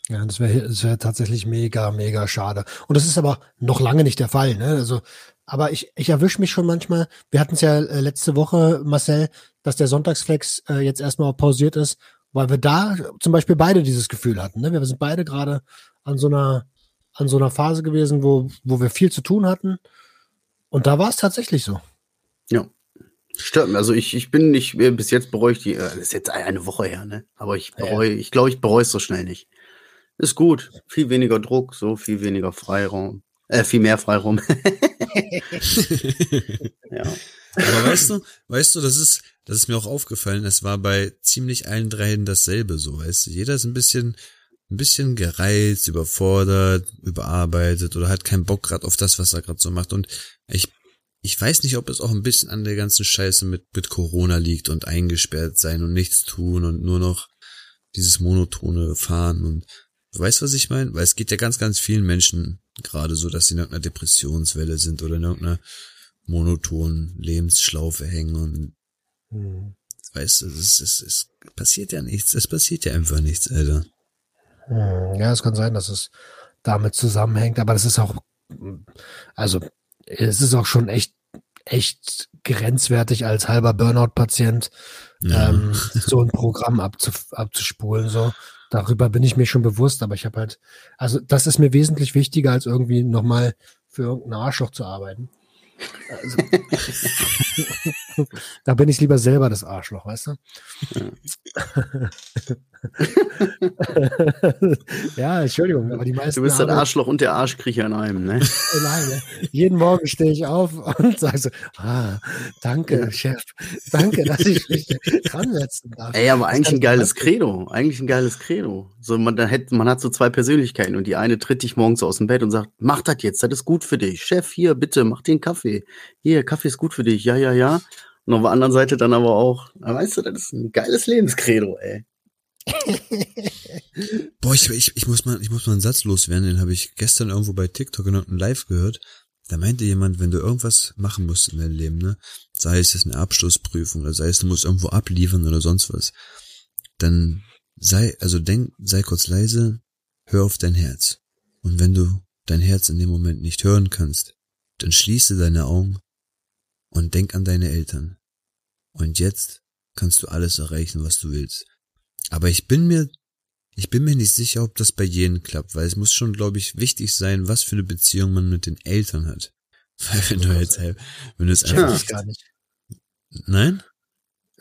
Ja, das wäre das wär tatsächlich mega, mega schade. Und das ist aber noch lange nicht der Fall. Ne? Also, aber ich, ich erwische mich schon manchmal. Wir hatten es ja äh, letzte Woche, Marcel, dass der Sonntagsflex äh, jetzt erstmal pausiert ist, weil wir da zum Beispiel beide dieses Gefühl hatten. Ne? Wir sind beide gerade an so einer an so einer Phase gewesen, wo, wo wir viel zu tun hatten. Und da war es tatsächlich so. Ja. Stört mir. Also ich, ich bin nicht, äh, bis jetzt bereue ich die, äh, das ist jetzt eine Woche her, ne? Aber ich bereue, ich glaube, ich bereue es so schnell nicht. Ist gut. Viel weniger Druck, so viel weniger Freiraum. Äh, viel mehr Freiraum. *laughs* ja. Aber weißt du, weißt du, das ist, das ist mir auch aufgefallen, es war bei ziemlich allen dreien dasselbe so, weißt du. Jeder ist ein bisschen, ein bisschen gereizt, überfordert, überarbeitet oder hat keinen Bock gerade auf das, was er gerade so macht. Und ich, ich weiß nicht, ob es auch ein bisschen an der ganzen Scheiße mit, mit Corona liegt und eingesperrt sein und nichts tun und nur noch dieses monotone Fahren und du weißt, was ich meine? Weil es geht ja ganz, ganz vielen Menschen gerade so, dass sie in irgendeiner Depressionswelle sind oder in irgendeiner monotonen Lebensschlaufe hängen und hm. weißt du, es, es, es passiert ja nichts, es passiert ja einfach nichts, Alter. Hm, ja, es kann sein, dass es damit zusammenhängt, aber das ist auch, also es ist auch schon echt, echt grenzwertig als halber Burnout-Patient ja. ähm, *laughs* so ein Programm abzu, abzuspulen. So darüber bin ich mir schon bewusst, aber ich habe halt, also das ist mir wesentlich wichtiger als irgendwie nochmal für irgendeinen Arschloch zu arbeiten. Also, *laughs* *laughs* da bin ich lieber selber das Arschloch, weißt du? *laughs* ja, Entschuldigung, aber die meisten. Du bist das Arschloch und der Arschkriecher in einem, ne? Nein, ne? jeden Morgen stehe ich auf und sage so, ah, danke, ja. Chef, danke, dass ich mich dran setzen darf. Ey, aber eigentlich ein geiles Credo, eigentlich ein geiles Credo. So, man, da hätte, man hat so zwei Persönlichkeiten und die eine tritt dich morgens aus dem Bett und sagt, mach das jetzt, das ist gut für dich. Chef, hier, bitte, mach den Kaffee. Hier, Kaffee ist gut für dich, ja, ja, ja. Und auf der anderen Seite dann aber auch, weißt du, das ist ein geiles Lebenskredo, ey. *laughs* Boah, ich, ich, ich, muss mal, ich muss mal einen Satz loswerden, den habe ich gestern irgendwo bei TikTok einem Live gehört. Da meinte jemand, wenn du irgendwas machen musst in deinem Leben, ne, sei es eine Abschlussprüfung oder sei es du musst irgendwo abliefern oder sonst was, dann sei, also denk, sei kurz leise, hör auf dein Herz. Und wenn du dein Herz in dem Moment nicht hören kannst, dann schließe deine Augen und denk an deine Eltern. Und jetzt kannst du alles erreichen, was du willst. Aber ich bin mir, ich bin mir nicht sicher, ob das bei jedem klappt, weil es muss schon, glaube ich, wichtig sein, was für eine Beziehung man mit den Eltern hat. *laughs* Weil wenn du jetzt, wenn du es einfach, gar nicht. Nein?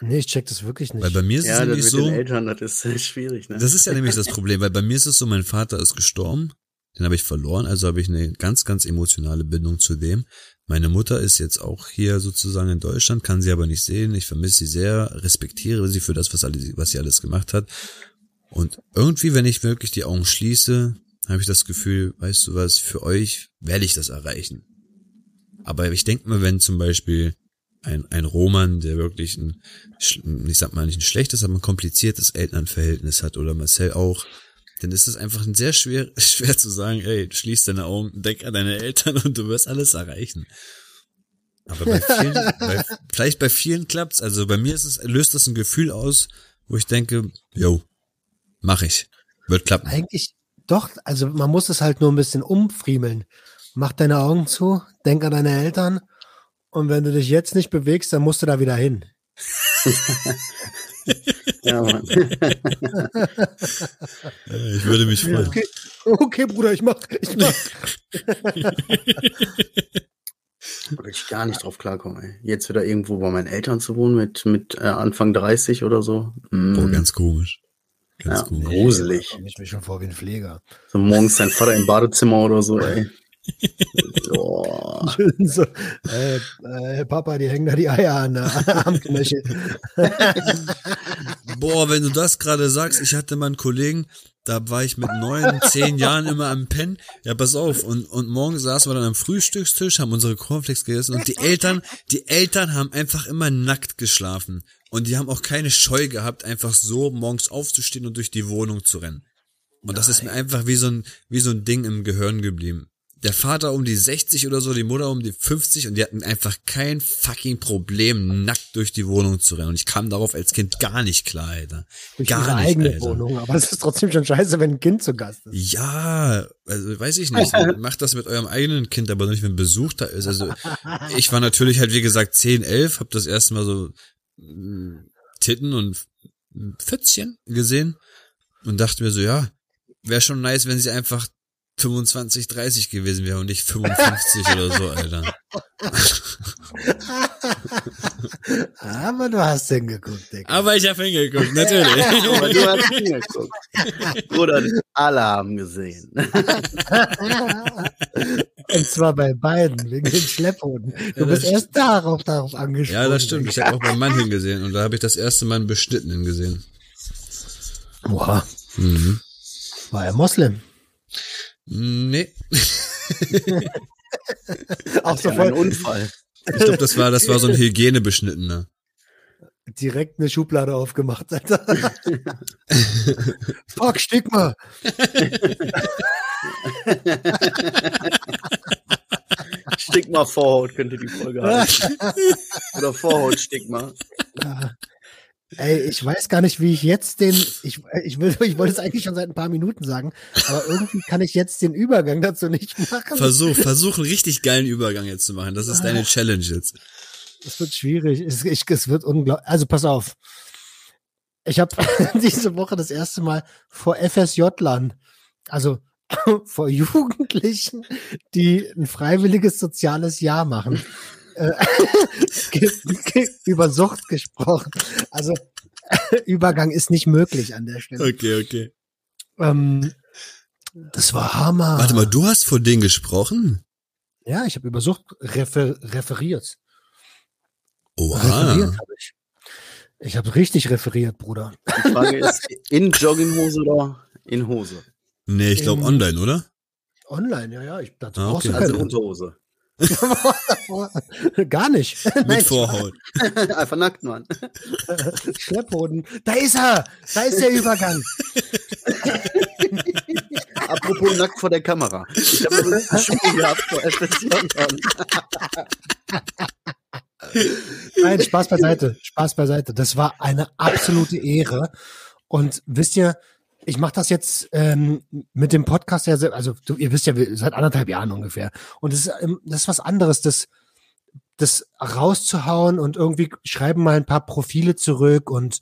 Nee, ich check das wirklich nicht. Weil bei mir ist ja, es nämlich mit so. Den Eltern, das ist schwierig, ne? Das ist ja nämlich das Problem, weil bei mir ist es so, mein Vater ist gestorben, den habe ich verloren, also habe ich eine ganz, ganz emotionale Bindung zu dem. Meine Mutter ist jetzt auch hier sozusagen in Deutschland, kann sie aber nicht sehen. Ich vermisse sie sehr, respektiere sie für das, was, alles, was sie alles gemacht hat. Und irgendwie, wenn ich wirklich die Augen schließe, habe ich das Gefühl, weißt du was, für euch werde ich das erreichen. Aber ich denke mir, wenn zum Beispiel ein, ein Roman, der wirklich ein, ich sag mal nicht ein schlechtes, aber ein kompliziertes Elternverhältnis hat oder Marcel auch, dann ist es einfach sehr schwer, *laughs* schwer zu sagen, ey, schließ deine Augen, denk an deine Eltern und du wirst alles erreichen. Aber bei *laughs* vielen, bei, vielleicht bei vielen klappt's. Also bei mir ist es, löst das ein Gefühl aus, wo ich denke, yo, mach ich. Wird klappen. Eigentlich doch, also man muss es halt nur ein bisschen umfriemeln. Mach deine Augen zu, denk an deine Eltern und wenn du dich jetzt nicht bewegst, dann musst du da wieder hin. *laughs* ja, Mann. *laughs* ich würde mich freuen. Okay, okay Bruder, ich mach. Ich mach. *laughs* Würde ich gar nicht drauf klarkommen, ey. Jetzt wieder irgendwo bei meinen Eltern zu wohnen mit, mit äh, Anfang 30 oder so. Mm. Oh, ganz komisch. Ganz ja, komisch. gruselig. Ich mich schon vor wie ein Pfleger. So morgens dein Vater im Badezimmer oder so, ey. Oh. so, äh, äh, Papa, die hängen da die Eier an der Armknöchel. *laughs* Boah, wenn du das gerade sagst, ich hatte mal einen Kollegen, da war ich mit neun, zehn Jahren immer am Pen. Ja, pass auf. Und, und morgens saßen wir dann am Frühstückstisch, haben unsere Cornflakes gegessen und die Eltern, die Eltern haben einfach immer nackt geschlafen. Und die haben auch keine Scheu gehabt, einfach so morgens aufzustehen und durch die Wohnung zu rennen. Und das ist mir einfach wie so ein, wie so ein Ding im Gehirn geblieben. Der Vater um die 60 oder so, die Mutter um die 50 und die hatten einfach kein fucking Problem, nackt durch die Wohnung zu rennen. Und ich kam darauf als Kind gar nicht klar, Alter. Durch gar ihre nicht, eigene Alter. Wohnung. Aber es ist trotzdem schon scheiße, wenn ein Kind zu Gast ist. Ja, also weiß ich nicht. *laughs* Macht das mit eurem eigenen Kind, aber nicht, wenn Besuch da ist. Also ich war natürlich halt, wie gesagt, 10, 11, hab das erste Mal so mm, Titten und Pfützchen gesehen und dachte mir so, ja, wäre schon nice, wenn sie einfach 25, 30 gewesen wäre und nicht 55 oder so, Alter. Aber du hast hingeguckt, Digga. Aber ich hab hingeguckt, natürlich. *laughs* Aber du hast hingeguckt. Bruder, alle haben gesehen. Und zwar bei beiden, wegen den Schlepphunden. Du Ja, bist erst darauf, darauf angesprochen. ja, das stimmt. Ich habe auch beim Mann hingesehen und da habe ich das erste Mal einen Beschnittenen gesehen. Boah, Mhm. war er Moslem? Nee. *laughs* Auch so voll Unfall. Ich glaube, das war, das war so ein Hygienebeschnittener. direkt eine Schublade aufgemacht, Alter. *laughs* Fuck, Stigma. Stigma Vorhaut könnte die Folge heißen. *laughs* Oder Vorhautstigma. Ja. Ey, ich weiß gar nicht, wie ich jetzt den, ich, ich will, ich wollte es eigentlich schon seit ein paar Minuten sagen, aber irgendwie kann ich jetzt den Übergang dazu nicht machen. Versuch, versuch einen richtig geilen Übergang jetzt zu machen. Das ist deine Challenge jetzt. Es wird schwierig. Es, ich, es wird unglaublich. Also pass auf. Ich habe *laughs* diese Woche das erste Mal vor FSJ-Lern, also *coughs* vor Jugendlichen, die ein freiwilliges soziales Jahr machen, *laughs* über Sucht gesprochen. Also *laughs* Übergang ist nicht möglich an der Stelle. Okay, okay. Ähm, das war Hammer. Warte mal, du hast vor denen gesprochen? Ja, ich habe über Sucht refer referiert. Oha. Referiert habe ich. Ich habe richtig referiert, Bruder. Die Frage ist, in Jogginghose oder in Hose? Nee, ich glaube online, oder? Online, ja, ja. Ich, dazu Ah, brauchst okay. du Also keine Unterhose. *laughs* Gar nicht. *laughs* Mit Nein, Vorhaut. *laughs* Einfach nackt, Mann. Schlepphoden. Da ist er. Da ist der Übergang. Apropos nackt vor der Kamera. Ich habe übrigens eine Schule gehabt vor. Nein, Spaß beiseite. Spaß beiseite. Das war eine absolute Ehre. Und wisst ihr, ich mache das jetzt ähm, mit dem Podcast ja, also du, ihr wisst ja, seit anderthalb Jahren ungefähr. Und das ist, ähm, das ist was anderes, das, das rauszuhauen und irgendwie schreiben mal ein paar Profile zurück und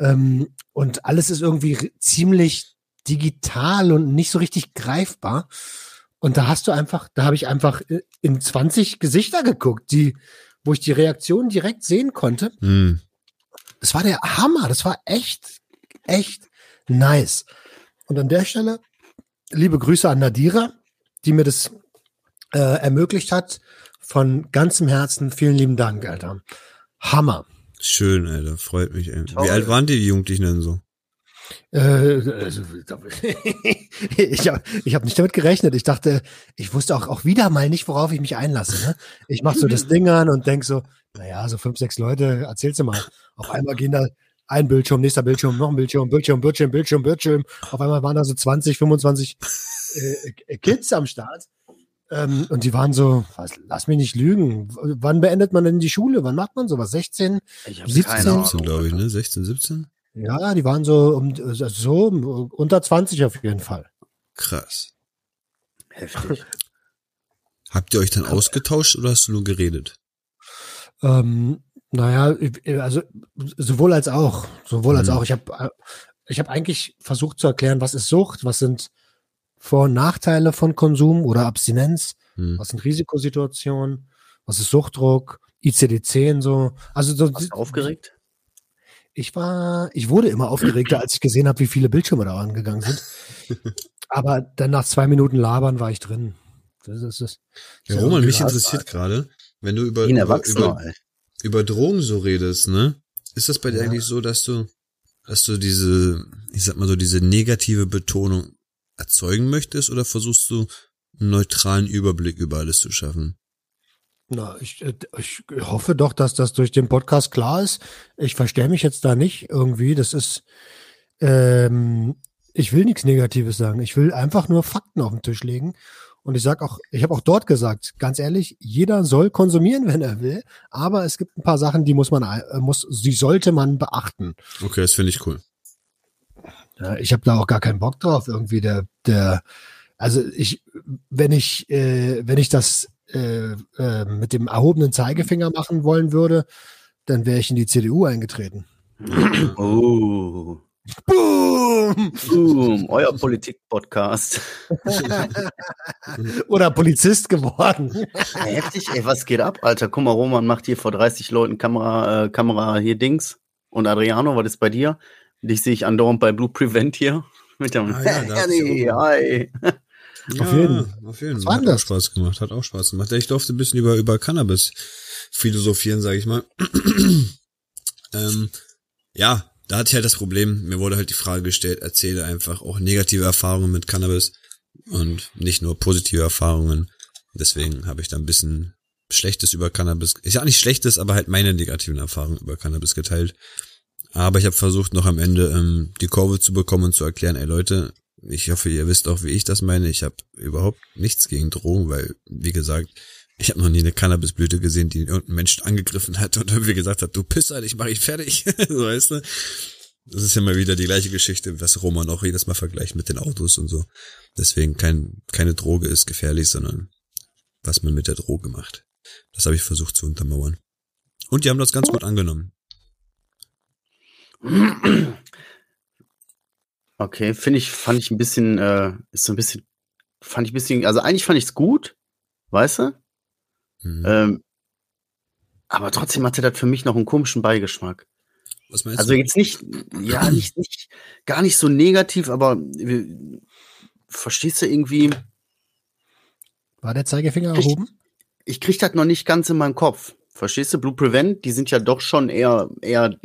ähm, und alles ist irgendwie ziemlich digital und nicht so richtig greifbar. Und da hast du einfach, da habe ich einfach äh, in 20 Gesichter geguckt, die, wo ich die Reaktion direkt sehen konnte. Hm. Das war der Hammer. Das war echt, echt nice. Und an der Stelle liebe Grüße an Nadira, die mir das äh, ermöglicht hat. Von ganzem Herzen vielen lieben Dank, Alter. Hammer. Schön, Alter. Freut mich, ey. Wie alt waren die, die Jugendlichen denn so? Äh, also, *laughs* ich habe ich hab nicht damit gerechnet. Ich dachte, ich wusste auch, auch wieder mal nicht, worauf ich mich einlasse. Ne? Ich mache so das *laughs* Ding an und denk so, naja, so fünf, sechs Leute, erzählst du mal. Auf einmal gehen da ein Bildschirm, nächster Bildschirm, noch ein Bildschirm, Bildschirm, Bildschirm, Bildschirm, Bildschirm. Auf einmal waren da so 20, 25 äh, Kids am Start. Ähm, und die waren so, was, lass mich nicht lügen. W- Wann beendet man denn die Schule? Wann macht man sowas? 16? Ich habe 17? keine Ahnung. 17, glaube ich, ne? 16, 17? Ja, die waren so um so um, unter 20 auf jeden Fall. Krass. Heftig. Habt ihr euch dann ausgetauscht oder hast du nur geredet? Ähm, naja, also sowohl als auch, sowohl als Mhm. auch. Ich habe ich hab eigentlich versucht zu erklären, was ist Sucht, was sind Vor- und Nachteile von Konsum oder Abstinenz, Hm. was sind Risikosituationen, was ist Suchtdruck, ICD-10 so. Also so, Warst du aufgeregt? ich war, ich wurde immer aufgeregter, als ich gesehen habe, wie viele Bildschirme da angegangen sind. *laughs* Aber dann nach zwei Minuten Labern war ich drin. Das ist es. Ja, Roman, mich interessiert gerade, wenn du über, Wie ein über, über. Über Drogen so redest, ne? Ist das bei dir Ja. eigentlich so, dass du, dass du diese, ich sag mal so, diese negative Betonung erzeugen möchtest oder versuchst du einen neutralen Überblick über alles zu schaffen? Na, ich, äh, ich hoffe doch, dass das durch den Podcast klar ist. Ich verstehe mich jetzt da nicht irgendwie. Das ist, ähm, ich will nichts Negatives sagen. Ich will einfach nur Fakten auf den Tisch legen. Und ich sag auch, ich habe auch dort gesagt, ganz ehrlich, jeder soll konsumieren, *laughs* wenn er will, aber es gibt ein paar Sachen, die muss man, äh, muss, die sollte man beachten. Okay, das finde ich cool. Ja, ich habe da auch gar keinen Bock drauf, irgendwie der, der, also ich, wenn ich, äh, wenn ich das äh, äh, mit dem erhobenen Zeigefinger machen wollen würde, dann wäre ich in die CDU eingetreten. Oh. Boom! Boom, euer Politik-Podcast. *laughs* Oder Polizist geworden. Heftig, ey, was geht ab, Alter? Guck mal, Roman macht hier vor 30 Leuten Kamera, äh, Kamera hier Dings. Und Adriano, was ist bei dir? Dich sehe ich andauernd bei Blue Prevent hier. *laughs* Mit dem Ah, ja, Hey, hi. Ja, Auf jeden. Auf jeden. Hat auch das? Spaß gemacht. Hat auch Spaß gemacht. Ich durfte ein bisschen über, über Cannabis philosophieren, sage ich mal. *clears throat* ähm, ja, da hatte ich halt das Problem, mir wurde halt die Frage gestellt, erzähle einfach auch negative Erfahrungen mit Cannabis und nicht nur positive Erfahrungen. Deswegen habe ich da ein bisschen Schlechtes über Cannabis, ist ja nicht Schlechtes, aber halt meine negativen Erfahrungen über Cannabis geteilt. Aber ich habe versucht, noch am Ende ähm, die Kurve zu bekommen und zu erklären, ey Leute, ich hoffe, ihr wisst auch, wie ich das meine. Ich habe überhaupt nichts gegen Drogen, weil, wie gesagt, ich habe noch nie eine Cannabisblüte gesehen, die irgendeinen Menschen angegriffen hat und irgendwie gesagt hat, du Pisser, ich mache ich fertig. *laughs* so weißt du. Das ist ja mal wieder die gleiche Geschichte, was Roman auch jedes Mal vergleicht mit den Autos und so. Deswegen kein, keine Droge ist gefährlich, sondern was man mit der Droge macht. Das habe ich versucht zu untermauern. Und die haben das ganz gut angenommen. Okay, finde ich, fand ich ein bisschen, äh, ist so ein bisschen, fand ich ein bisschen, also eigentlich fand ich es gut, weißt du? Mhm. Ähm, aber trotzdem hatte das für mich noch einen komischen Beigeschmack. was meinst Also du? jetzt nicht, ja, nicht, nicht, gar nicht so negativ, aber äh, verstehst du irgendwie, War der Zeigefinger Ich- erhoben? ich krieg das noch nicht ganz in meinen Kopf. Verstehst du? Blue Prevent, die sind ja doch schon eher, eher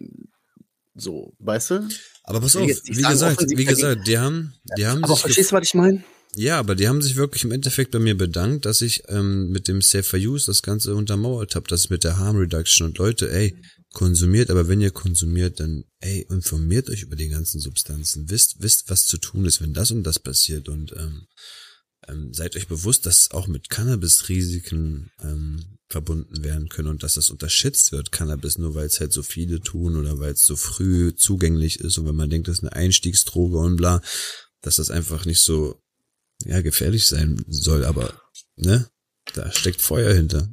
so, weißt du? Aber pass auf, wie gesagt, wie gesagt, die haben, die haben Aber sich verstehst du, was ich meine? Ja, aber die haben sich wirklich im Endeffekt bei mir bedankt, dass ich ähm, mit dem Safer Use das Ganze untermauert habe, das mit der Harm Reduction und Leute, ey, konsumiert, aber wenn ihr konsumiert, dann ey, informiert euch über die ganzen Substanzen, wisst, wisst, was zu tun ist, wenn das und das passiert und ähm, ähm, seid euch bewusst, dass auch mit Cannabis Risiken ähm, verbunden werden können und dass das unterschätzt wird, Cannabis, nur weil es halt so viele tun oder weil es so früh zugänglich ist und wenn man denkt, das ist eine Einstiegsdroge und bla, dass das einfach nicht so ja, gefährlich sein soll, aber ne, da steckt Feuer hinter.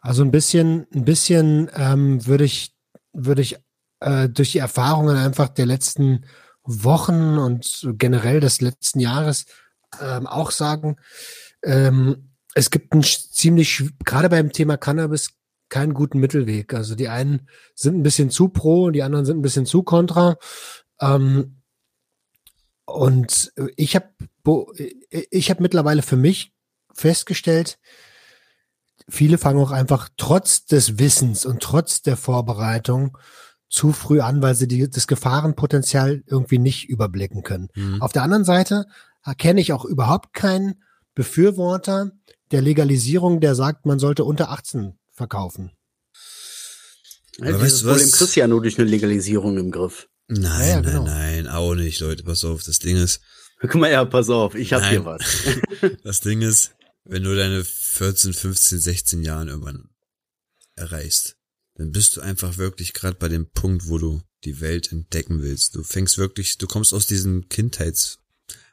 Also ein bisschen, ein bisschen ähm, würde ich, würde ich äh, durch die Erfahrungen einfach der letzten Wochen und generell des letzten Jahres ähm, auch sagen, ähm, es gibt sch- ziemlich, gerade beim Thema Cannabis, keinen guten Mittelweg. Also die einen sind ein bisschen zu pro die anderen sind ein bisschen zu kontra. Ähm, und ich habe ich habe mittlerweile für mich festgestellt, viele fangen auch einfach trotz des Wissens und trotz der Vorbereitung zu früh an, weil sie die, das Gefahrenpotenzial irgendwie nicht überblicken können. Mhm. Auf der anderen Seite erkenne ich auch überhaupt keinen Befürworter der Legalisierung, der sagt, man sollte unter 18 verkaufen. Aber Ja, weißt dieses du was? Problem ja nur durch eine Legalisierung im Griff. Nein, Ja, ja, genau. nein, nein, auch nicht, Leute, pass auf, das Ding ist, *laughs* Guck mal, ja, pass auf, ich hab Nein. hier was. *laughs* das Ding ist, *laughs* wenn du deine 14, 15, 16 Jahren irgendwann erreichst, dann bist du einfach wirklich gerade bei dem Punkt, wo du die Welt entdecken willst. Du fängst wirklich, du kommst aus diesem Kindheits,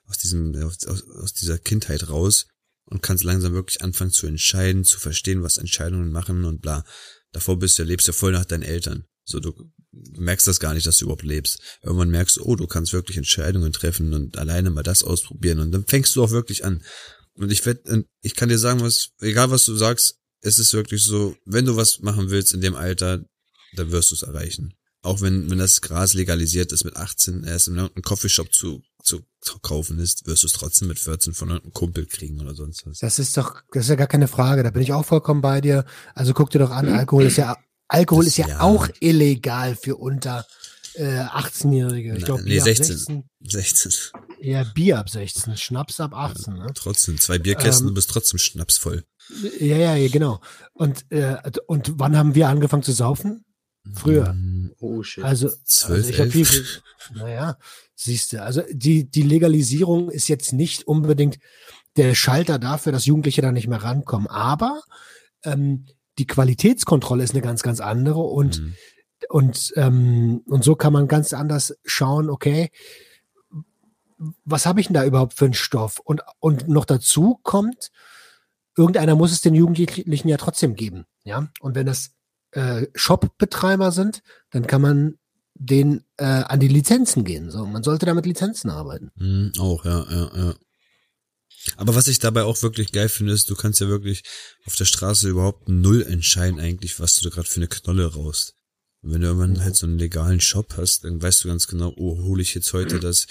aus diesem, aus, aus aus dieser Kindheit raus und kannst langsam wirklich anfangen zu entscheiden, zu verstehen, was Entscheidungen machen und bla. Davor bist du, lebst ja voll nach deinen Eltern. So, du merkst das gar nicht, dass du überhaupt lebst. Irgendwann merkst du, oh, du kannst wirklich Entscheidungen treffen und alleine mal das ausprobieren und dann fängst du auch wirklich an. Und ich werd, ich kann dir sagen, was, egal was du sagst, es ist wirklich so, wenn du was machen willst in dem Alter, dann wirst du es erreichen. Auch wenn, wenn das Gras legalisiert ist mit 18, erst in irgendeinem Coffeeshop zu, zu, kaufen ist, wirst du es trotzdem mit 14 von irgendeinem Kumpel kriegen oder sonst was. Das ist doch, das ist ja gar keine Frage. Da bin ich auch vollkommen bei dir. Also guck dir doch an, Alkohol ist ja, Alkohol Das- ist ja, ja. auch illegal für unter äh, 18-Jährige. Ich glaube, nee, Bier ab 16. 16. 16. Ja, Bier ab 16, Schnaps ab 18. Ne? Trotzdem, zwei Bierkästen, Ähm, du bist trotzdem schnapsvoll. Ja, ja, ja, genau. Und, äh, und wann haben wir angefangen zu saufen? Früher. Mm, Oh shit. Also, Zwölf, also ich habe viel, Naja, siehst du. Also die, die Legalisierung ist jetzt nicht unbedingt der Schalter dafür, dass Jugendliche da nicht mehr rankommen. Aber ähm, die Qualitätskontrolle ist eine ganz, ganz andere und, Mhm. und, ähm, und so kann man ganz anders schauen, okay, was habe ich denn da überhaupt für einen Stoff? Und, und noch dazu kommt, irgendeiner muss es den Jugendlichen ja trotzdem geben. Ja, und wenn das äh, Shop-Betreiber sind, dann kann man den äh, an die Lizenzen gehen. So, man sollte da mit Lizenzen arbeiten. Mhm, auch, ja, ja, ja. Aber was ich dabei auch wirklich geil finde, ist, du kannst ja wirklich auf der Straße überhaupt null entscheiden eigentlich, was du da gerade für eine Knolle raust. Und wenn du irgendwann halt so einen legalen Shop hast, dann weißt du ganz genau, oh, hole ich jetzt heute das,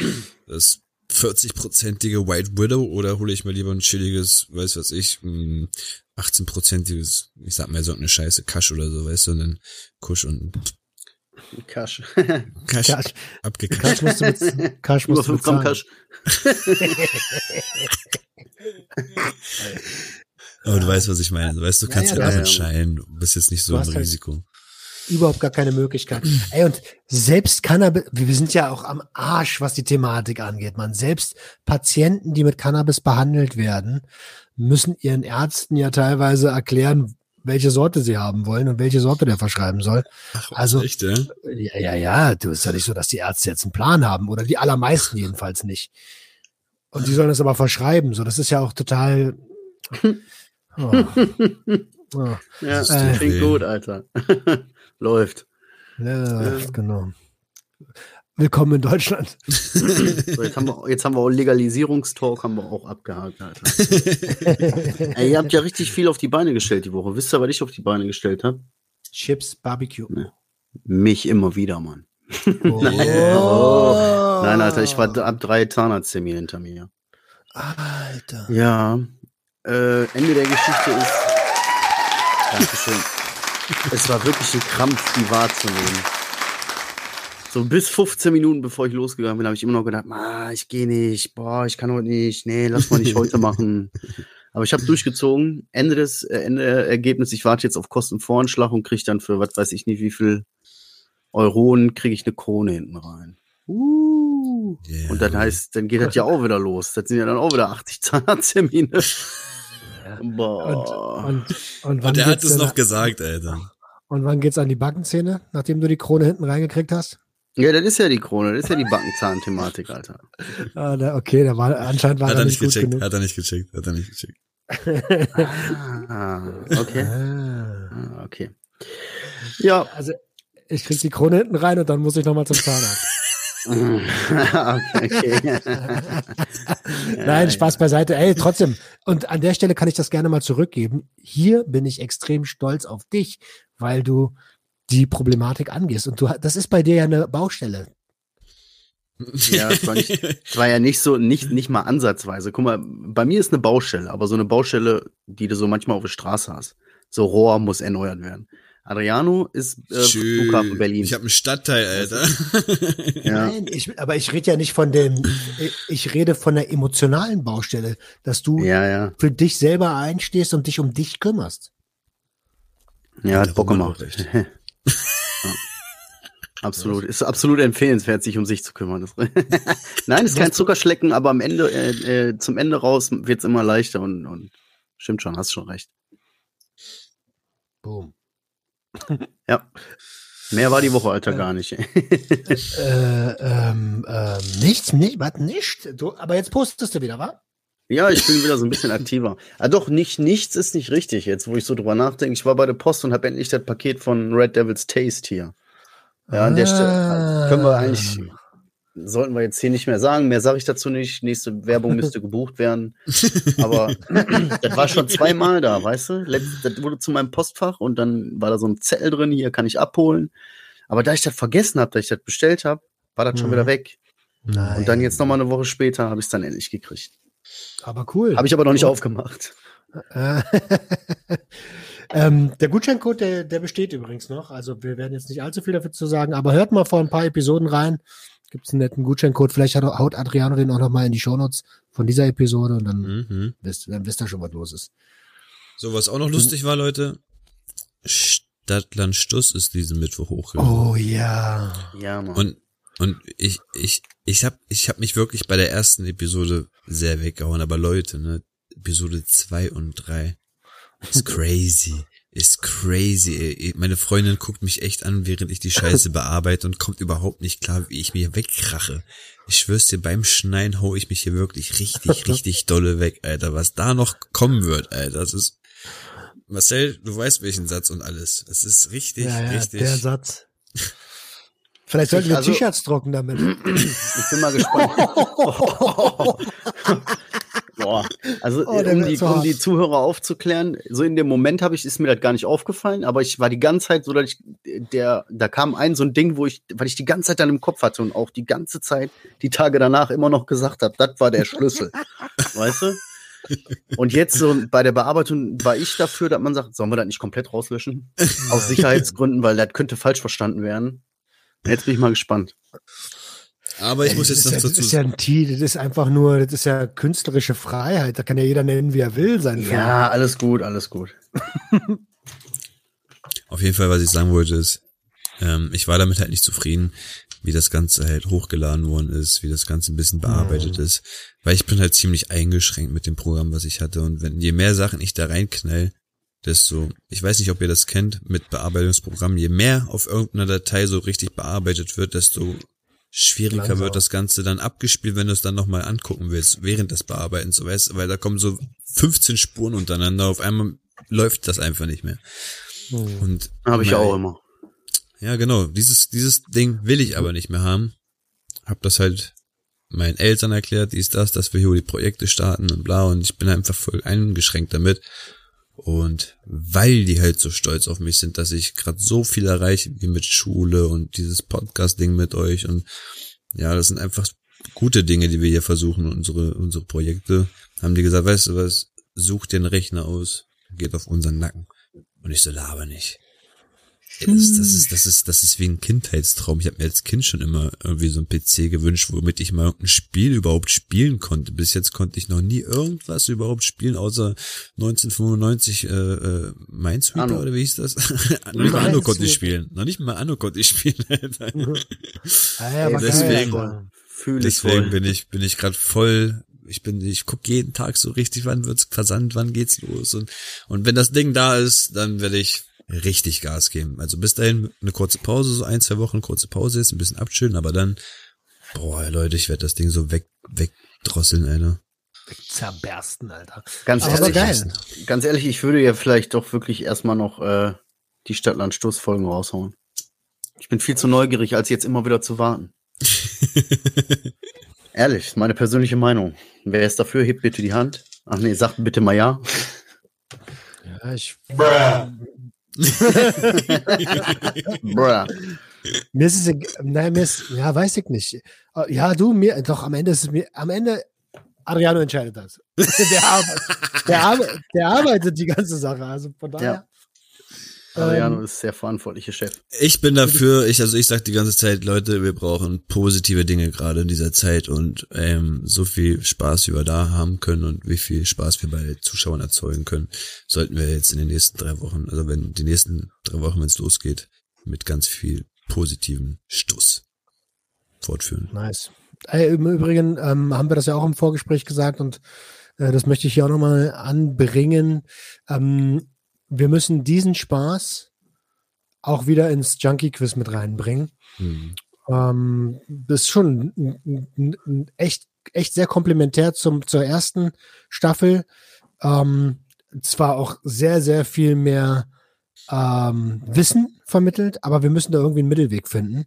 das 40-prozentige White Widow oder hole ich mir lieber ein chilliges, weiß was ich, ein 18-prozentiges, ich sag mal so eine Scheiße, Kasch oder so, weißt du, und dann Kusch und Kasch. Kasch, Kasch. abgekascht. Kasch musst du, Kasch *laughs* Über musst du 5 Gramm bezahlen. Kasch. Aber du weißt, was ich meine. Du weißt, du kannst ja, ja, ja, auch ja. entscheiden. Du bist jetzt nicht so im halt- Risiko. Überhaupt gar keine Möglichkeit. Ey, und selbst Cannabis, wir sind ja auch am Arsch, was die Thematik angeht, man. Selbst Patienten, die mit Cannabis behandelt werden, müssen ihren Ärzten ja teilweise erklären, welche Sorte sie haben wollen und welche Sorte der verschreiben soll. Ach, Also- echt, ja? Ja, ja, ja, du ist ja nicht so, dass die Ärzte jetzt einen Plan haben oder die allermeisten jedenfalls nicht. Und die sollen das aber verschreiben. So, das ist ja auch total. *laughs* Oh. Oh. Ja, Das tut klingt gut, Alter. *laughs* Läuft. Ja, genau. Willkommen in Deutschland. *laughs* So, jetzt, haben wir, jetzt haben wir auch Legalisierungstalk haben wir auch abgehakt, Alter. *laughs* Ey, ihr habt ja richtig viel auf die Beine gestellt die Woche. Wisst ihr, was ich auf die Beine gestellt habe? Chips, Barbecue. Mich immer wieder, Mann. Oh. *laughs* Nein, Alter, ich war ab drei Zahnarzttermine hinter mir. Alter. Ja, äh, Ende der Geschichte ist. Dankeschön. Es war wirklich ein Krampf, die wahrzunehmen. So bis 15 Minuten bevor ich losgegangen bin, habe ich immer noch gedacht, ah, ich gehe nicht, boah, ich kann heute nicht, nee, lass mal nicht heute *laughs* machen. Aber ich habe durchgezogen. Ende des äh, Ende Ergebnis, ich warte jetzt auf Kostenvoranschlag und kriege dann für was weiß ich nicht wie viel Euronen kriege ich eine Krone hinten rein. Uh. Yeah. Und dann heißt, dann geht das ja auch wieder los. Das sind ja dann auch wieder 80 *laughs* Zahnarzttermine. Boah. Und, und, wann Und er hat es noch gesagt, Alter. Und wann geht's an die Backenzähne, nachdem du die Krone hinten reingekriegt hast? Ja, das ist ja die Krone, das ist ja die Backenzahn-Thematik, Alter. Ah, da, okay, da war anscheinend war Hat er nicht nicht gut gecheckt, genug. hat er nicht gecheckt, hat er nicht gecheckt. Ah, okay. Ah. Ah, okay. Ja. Also ich krieg die Krone hinten rein und dann muss ich nochmal zum Zahnarzt. *laughs* *laughs* okay. Nein, Spaß beiseite. Ey, trotzdem. Und an der Stelle kann ich das gerne mal zurückgeben. Hier bin ich extrem stolz auf dich, weil du die Problematik angehst. Und du, das ist bei dir ja eine Baustelle. Ja, es war, nicht, es war ja nicht so, nicht, nicht mal ansatzweise. Guck mal, bei mir ist eine Baustelle, aber so eine Baustelle, die du so manchmal auf der Straße hast. So Rohr muss erneuert werden. Adriano ist äh, Schön. Flughafen Berlin. Ich habe einen Stadtteil, Alter. *laughs* ja. Nein, ich, aber ich rede ja nicht von dem, ich rede von der emotionalen Baustelle, dass du ja, ja. für dich selber einstehst und dich um dich kümmerst. Ja, hat Bock gemacht. *laughs* ja. Absolut. Ist absolut empfehlenswert, sich um sich zu kümmern. *laughs* Nein, ist kein Zuckerschlecken, aber am Ende, äh, äh, zum Ende raus wird's immer leichter und, und stimmt schon, hast schon recht. Boom. *laughs* Ja. Mehr war die Woche, Alter, gar nicht. Äh, ähm, ähm, nichts, nicht, was nicht? Du, aber jetzt postest du wieder, wa? Ja, ich bin wieder so ein bisschen aktiver. Ah, doch, nicht, nichts ist nicht richtig jetzt, wo ich so drüber nachdenke. Ich war bei der Post und habe endlich das Paket von Red Devil's Taste hier. Ja, an der Stelle Ah. können wir eigentlich, sollten wir jetzt hier nicht mehr sagen. Mehr sage ich dazu nicht. Nächste Werbung müsste gebucht werden. Aber *laughs* das war schon zweimal da, weißt du? Letzt, das wurde zu meinem Postfach und dann war da so ein Zettel drin, hier kann ich abholen. Aber da ich das vergessen habe, da ich das bestellt habe, war das schon Mhm. wieder weg. Nein. Und dann jetzt noch mal eine Woche später habe ich es dann endlich gekriegt. Aber cool. Habe ich aber noch nicht Cool. aufgemacht. Äh, *laughs* ähm, der Gutscheincode, der, der besteht übrigens noch. Also wir werden jetzt nicht allzu viel dafür zu sagen, aber hört mal vor ein paar Episoden rein. Gibt es einen netten Gutscheincode. Vielleicht hat, haut Adriano den auch noch mal in die Shownotes von dieser Episode und dann, Mhm. wisst, dann wisst ihr schon, was los ist. So, was auch noch lustig war, Leute. Stadtland Stuss ist diesen Mittwoch hochgegangen. Oh ja. Ja, Mann. Und Und ich, ich, ich hab, ich hab mich wirklich bei der ersten Episode sehr weggehauen, aber Leute, ne, Episode zwei und drei ist crazy. Ist crazy, ey. Meine Freundin guckt mich echt an, während ich die Scheiße *laughs* bearbeite und kommt überhaupt nicht klar, wie ich mir wegkrache. Ich schwör's dir, beim Schneien hau ich mich hier wirklich richtig, *laughs* richtig dolle weg, Alter. Was da noch kommen wird, Alter, das ist, Marcel, du weißt welchen Satz und alles. Es ist richtig, Ja, ja, richtig. der Satz. *laughs* Vielleicht sollten wir Also- T-Shirts drucken damit. *clears throat* Ich bin mal gespannt. *laughs* Boah. Also Oh, um, die, um die Zuhörer aufzuklären, so in dem Moment habe ich, ist mir das gar nicht aufgefallen, aber ich war die ganze Zeit so, dass ich, der, da kam ein so ein Ding, wo ich, weil ich die ganze Zeit dann im Kopf hatte und auch die ganze Zeit, die Tage danach immer noch gesagt habe, das war der Schlüssel. *laughs* weißt du? Und jetzt so bei der Bearbeitung war ich dafür, dass man sagt, sollen wir das nicht komplett rauslöschen? Aus *laughs* Sicherheitsgründen, weil das könnte falsch verstanden werden. Jetzt bin ich mal gespannt. Aber ich muss das jetzt noch ja, das dazu ist ja ein T, das ist einfach nur, das ist ja künstlerische Freiheit. Da kann ja jeder nennen, wie er will, sein Film. Ja, alles gut, alles gut. *laughs* Auf jeden Fall, was ich sagen wollte, ist, ähm, ich war damit halt nicht zufrieden, wie das Ganze halt hochgeladen worden ist, wie das Ganze ein bisschen bearbeitet ist, weil ich bin halt ziemlich eingeschränkt mit dem Programm, was ich hatte und wenn je mehr Sachen ich da reinknall, desto, ich weiß nicht, ob ihr das kennt, mit Bearbeitungsprogrammen, je mehr auf irgendeiner Datei so richtig bearbeitet wird, desto schwieriger Langsam. wird das Ganze dann abgespielt, wenn du es dann nochmal angucken willst, während des Bearbeitens, so weißt, du, weil da kommen so 15 Spuren untereinander, auf einmal läuft das einfach nicht mehr. Hm. Und Habe ich auch immer. ja, genau. Dieses, dieses Ding will ich aber nicht mehr haben. Hab das halt meinen Eltern erklärt, dies, das, dass wir hier die Projekte starten und bla. Und ich bin einfach voll eingeschränkt damit. Und weil die halt so stolz auf mich sind, dass ich gerade so viel erreiche, wie mit Schule und dieses Podcast-Ding mit euch. Und ja, das sind einfach gute Dinge, die wir hier versuchen, unsere, unsere Projekte. Haben die gesagt, weißt du was, such den Rechner aus, geht auf unseren Nacken. Und ich so, laber nicht. Das ist, das ist, das ist, das ist wie ein Kindheitstraum. Ich habe mir als Kind schon immer irgendwie so ein PC gewünscht, womit ich mal ein Spiel überhaupt spielen konnte. Bis jetzt konnte ich noch nie irgendwas überhaupt spielen, außer 1995 äh, äh, Minesweeper Anno. oder wie hieß das? noch nicht mal Anno konnte ich spielen. Noch nicht mal Anno konnte ich spielen. Alter. Ah, ja, deswegen- ich Deswegen voll. bin ich bin ich gerade voll. Ich bin ich guck jeden Tag so richtig, wann wird's versandt, wann geht's los und und wenn das Ding da ist, dann werde ich richtig Gas geben. Also bis dahin eine kurze Pause, so ein zwei Wochen kurze Pause ist, ein bisschen abchillen, aber dann boah Leute, ich werde das Ding so weg wegdrosseln, Alter. Zerbersten, Alter. Ganz Aber ehrlich, geil. ganz ehrlich, ich würde ja vielleicht doch wirklich erstmal noch äh, die Stadtland-Stoß-Folgen raushauen. Ich bin viel zu neugierig, als jetzt immer wieder zu warten. *laughs* Ehrlich, ist meine persönliche Meinung. Wer ist dafür, hebt bitte die Hand. Ach nee, sagt bitte mal ja. Ja, ich, Bruh. Mir ist es, nein, mir ist, ja, weiß ich nicht. Äh, Ja, du, mir, doch, am Ende ist es mir, am Ende, Adriano entscheidet das. *laughs* der, arbeitet, der, arbeitet, der arbeitet die ganze Sache, also von daher. Adriano Ähm, ist der verantwortliche Chef. Ich bin dafür, ich, also ich sag die ganze Zeit, Leute, wir brauchen positive Dinge gerade in dieser Zeit und ähm, so viel Spaß, wie wir da haben können und wie viel Spaß wir bei Zuschauern erzeugen können, sollten wir jetzt in den nächsten drei Wochen, also wenn die nächsten drei Wochen, wenn es losgeht, mit ganz viel positiven Stuss fortführen. Nice. Im Übrigen ähm, haben wir das ja auch im Vorgespräch gesagt und äh, das möchte ich hier auch nochmal anbringen. Ähm, wir müssen diesen Spaß auch wieder ins Junkie-Quiz mit reinbringen. Hm. Ähm, das ist schon echt, echt sehr komplementär zum, zur ersten Staffel. Ähm, zwar auch sehr, sehr viel mehr ähm, Wissen vermittelt, aber wir müssen da irgendwie einen Mittelweg finden,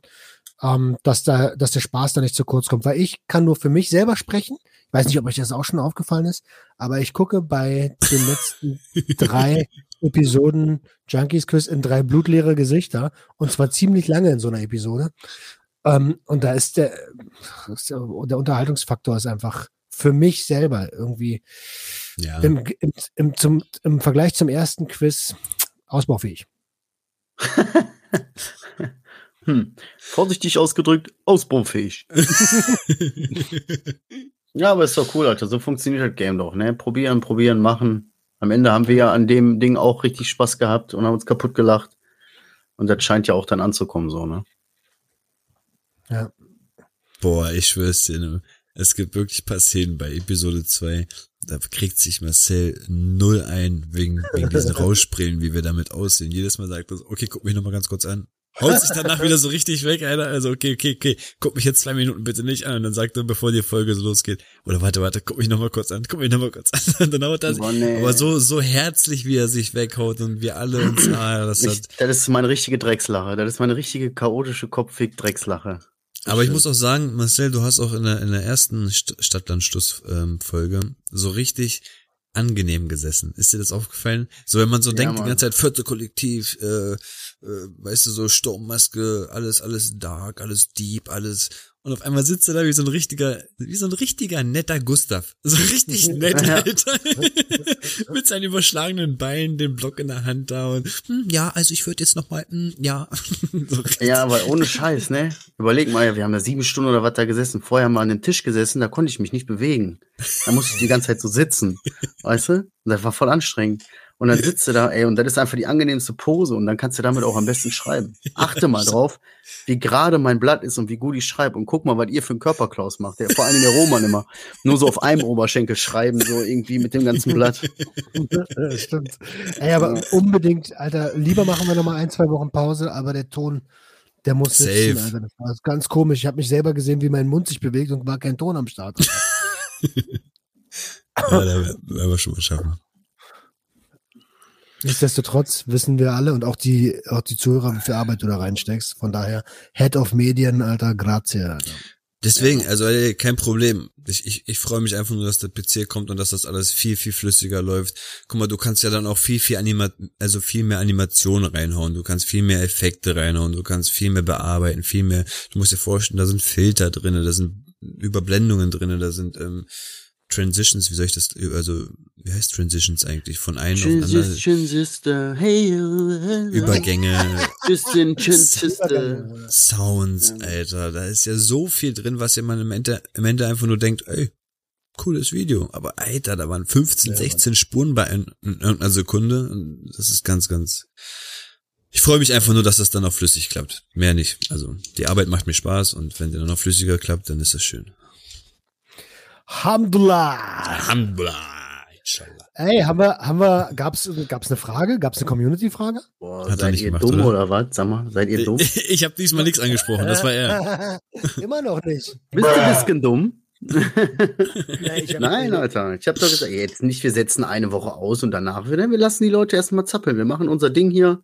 ähm, dass, da, dass der Spaß da nicht zu kurz kommt. Weil ich kann nur für mich selber sprechen. Ich weiß nicht, ob euch das auch schon aufgefallen ist, aber ich gucke bei den letzten *laughs* drei Episoden Junkies Quiz in drei blutleere Gesichter und zwar ziemlich lange in so einer Episode. Ähm, und da ist der, ist der, der Unterhaltungsfaktor ist einfach für mich selber irgendwie Ja. im, im, im, zum, im Vergleich zum ersten Quiz ausbaufähig. *laughs* Hm. Vorsichtig ausgedrückt, ausbaufähig. *laughs* ja, aber ist doch cool, Alter. So funktioniert das Game doch, ne? Probieren, probieren, machen. Am Ende haben wir ja an dem Ding auch richtig Spaß gehabt und haben uns kaputt gelacht. Und das scheint ja auch dann anzukommen, so, ne? Ja. Boah, ich schwör's dir, ne? es gibt wirklich paar Szenen bei Episode 2, da kriegt sich Marcel null ein wegen, wegen diesen *laughs* Rauschbrillen, wie wir damit aussehen. Jedes Mal sagt er so, okay, guck mich nochmal ganz kurz an. Haut sich danach wieder so richtig weg, Alter. Also, okay, okay, okay, guck mich jetzt zwei Minuten bitte nicht an. Und dann sagt er, bevor die Folge so losgeht, oder warte, warte, guck mich nochmal kurz an, guck mich nochmal kurz an. *laughs* Und dann haut er nee. Aber so, so herzlich, wie er sich weghaut und wir alle uns, ah, das hat, Ich, das ist meine richtige Dreckslache. Das ist meine richtige chaotische Kopfweg-Dreckslache. Aber ich muss auch sagen, Marcel, du hast auch in der, in der ersten St Stadtlandschluss-Folge so richtig angenehm gesessen. Ist dir das aufgefallen? So, wenn man so Ja, denkt, die Mann. ganze Zeit vierte Kollektiv, äh, äh, weißt du, so Sturmmaske, alles, alles dark, alles deep, alles. Und auf einmal sitzt er da wie so ein richtiger, wie so ein richtiger netter Gustav. *laughs* So richtig *laughs* nett, Alter. *laughs* Mit seinen überschlagenen Beinen, den Block in der Hand da und, hm, ja, also ich würde jetzt noch mal, hm, ja. so. Ja, aber ohne Scheiß, ne? Überleg mal, wir haben ja sieben Stunden oder was da gesessen. Vorher haben wir an dem Tisch gesessen, da konnte ich mich nicht bewegen. Da musste ich die ganze Zeit so sitzen. Weißt du? Und das war voll anstrengend. Und dann sitzt du da, ey, und das ist einfach die angenehmste Pose und dann kannst du damit auch am besten schreiben. Achte mal drauf, wie gerade mein Blatt ist und wie gut ich schreibe und guck mal, was ihr für einen Körperklaus macht. Der, vor allem der Roman immer. Nur so auf einem *laughs* Oberschenkel schreiben, so irgendwie mit dem ganzen Blatt. Ja, Stimmt. Ey, aber unbedingt, Alter, lieber machen wir noch mal ein, zwei Wochen Pause, aber der Ton, der muss sitzen, Safe. Alter. Das war ganz komisch. Ich habe mich selber gesehen, wie mein Mund sich bewegt und war kein Ton am Start. *laughs* Ja, da werden wir schon was schaffen. Nichtsdestotrotz wissen wir alle und auch die, auch die Zuhörer, wie viel Arbeit du da reinsteckst. Von daher, Head of Medien, Alter, grazie, Alter. Deswegen, also ey, kein Problem. Ich, ich, ich freue mich einfach nur, dass der PC kommt und dass das alles viel, viel flüssiger läuft. Guck mal, du kannst ja dann auch viel, viel Anima also viel mehr Animationen reinhauen. Du kannst viel mehr Effekte reinhauen. Du kannst viel mehr bearbeiten, viel mehr. Du musst dir vorstellen, da sind Filter drinne, da sind Überblendungen drinne, da sind ähm, Transitions, wie soll ich das, also, wie heißt Transitions eigentlich? Von einem auf den anderen. Transition Sister, hey, Übergänge. *laughs* Sounds, Alter. Da ist ja so viel drin, was ja man im Ende, im Ende einfach nur denkt, ey, cooles Video. Aber Alter, da waren 15, Ja, 16 Spuren bei in, in irgendeiner Sekunde. Und das ist ganz, ganz. Ich freue mich einfach nur, dass das dann auch flüssig klappt. Mehr nicht. Also die Arbeit macht mir Spaß und wenn der dann noch flüssiger klappt, dann ist das schön. Alhamdulillah. Alhamdulillah. Inshallah. Ey, haben wir, haben wir, gab's, gab's eine Frage? Gab's eine Community-Frage? Boah, Hat er seid nicht ihr gemacht, dumm oder? oder? was? Sag mal, seid ihr dumm? Bist Ich habe diesmal nichts angesprochen, das war er. *laughs* Immer noch nicht. du ein bisschen dumm? Ich hab- Nein, Alter. Ich habe doch gesagt, jetzt nicht, wir setzen eine Woche aus und danach wieder. Wir lassen die Leute erstmal zappeln. Wir machen unser Ding hier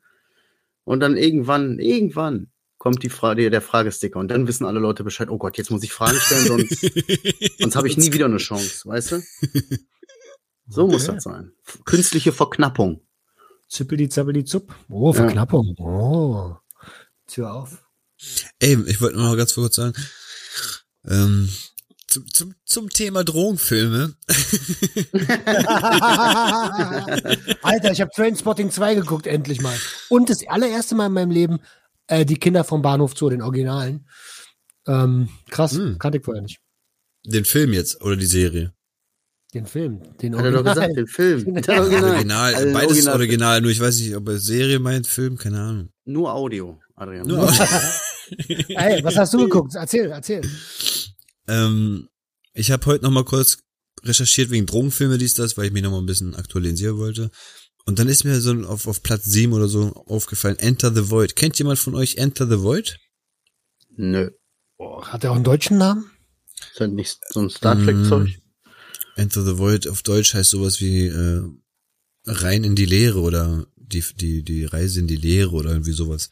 und dann irgendwann, irgendwann kommt die Frage, der Fragesticker und dann wissen alle Leute Bescheid. Oh Gott, jetzt muss ich Fragen stellen, sonst, *laughs* sonst habe ich nie wieder eine Chance, weißt du? *laughs* So muss Okay. das sein. Künstliche Verknappung. Zippeli, zappeli, zupp. Oh, Verknappung. Oh. Tür auf. Ey, ich wollte nur noch ganz kurz sagen, ähm, zum, zum, zum Thema Drogenfilme. *laughs* Alter, ich habe Trainspotting 2 geguckt, endlich mal. Und das allererste Mal in meinem Leben äh, die Kinder vom Bahnhof Zoo, den Originalen. Ähm, krass, Hm. kannte ich vorher nicht. Den Film jetzt oder die Serie? Den Film, den Hat er doch gesagt, den Film. *laughs* Der Original. Original, Also beides Original. Original, nur ich weiß nicht, ob er Serie meint, Film, keine Ahnung. Nur Audio, Adrian. Nur, *laughs* Ey, was hast du geguckt? Erzähl, erzähl. ähm, ich habe heute noch mal kurz recherchiert wegen Drogenfilme, dies, das, weil ich mich noch mal ein bisschen aktualisieren wollte. Und dann ist mir so auf, auf Platz 7 oder so aufgefallen, Enter the Void. Kennt jemand von euch Enter the Void? Nö. Hat er auch einen deutschen Namen? Ist halt nicht so ein Star Trek-Zeug. Mm, Enter the Void auf Deutsch heißt sowas wie äh, rein in die Leere oder die, die, die Reise in die Leere oder irgendwie sowas.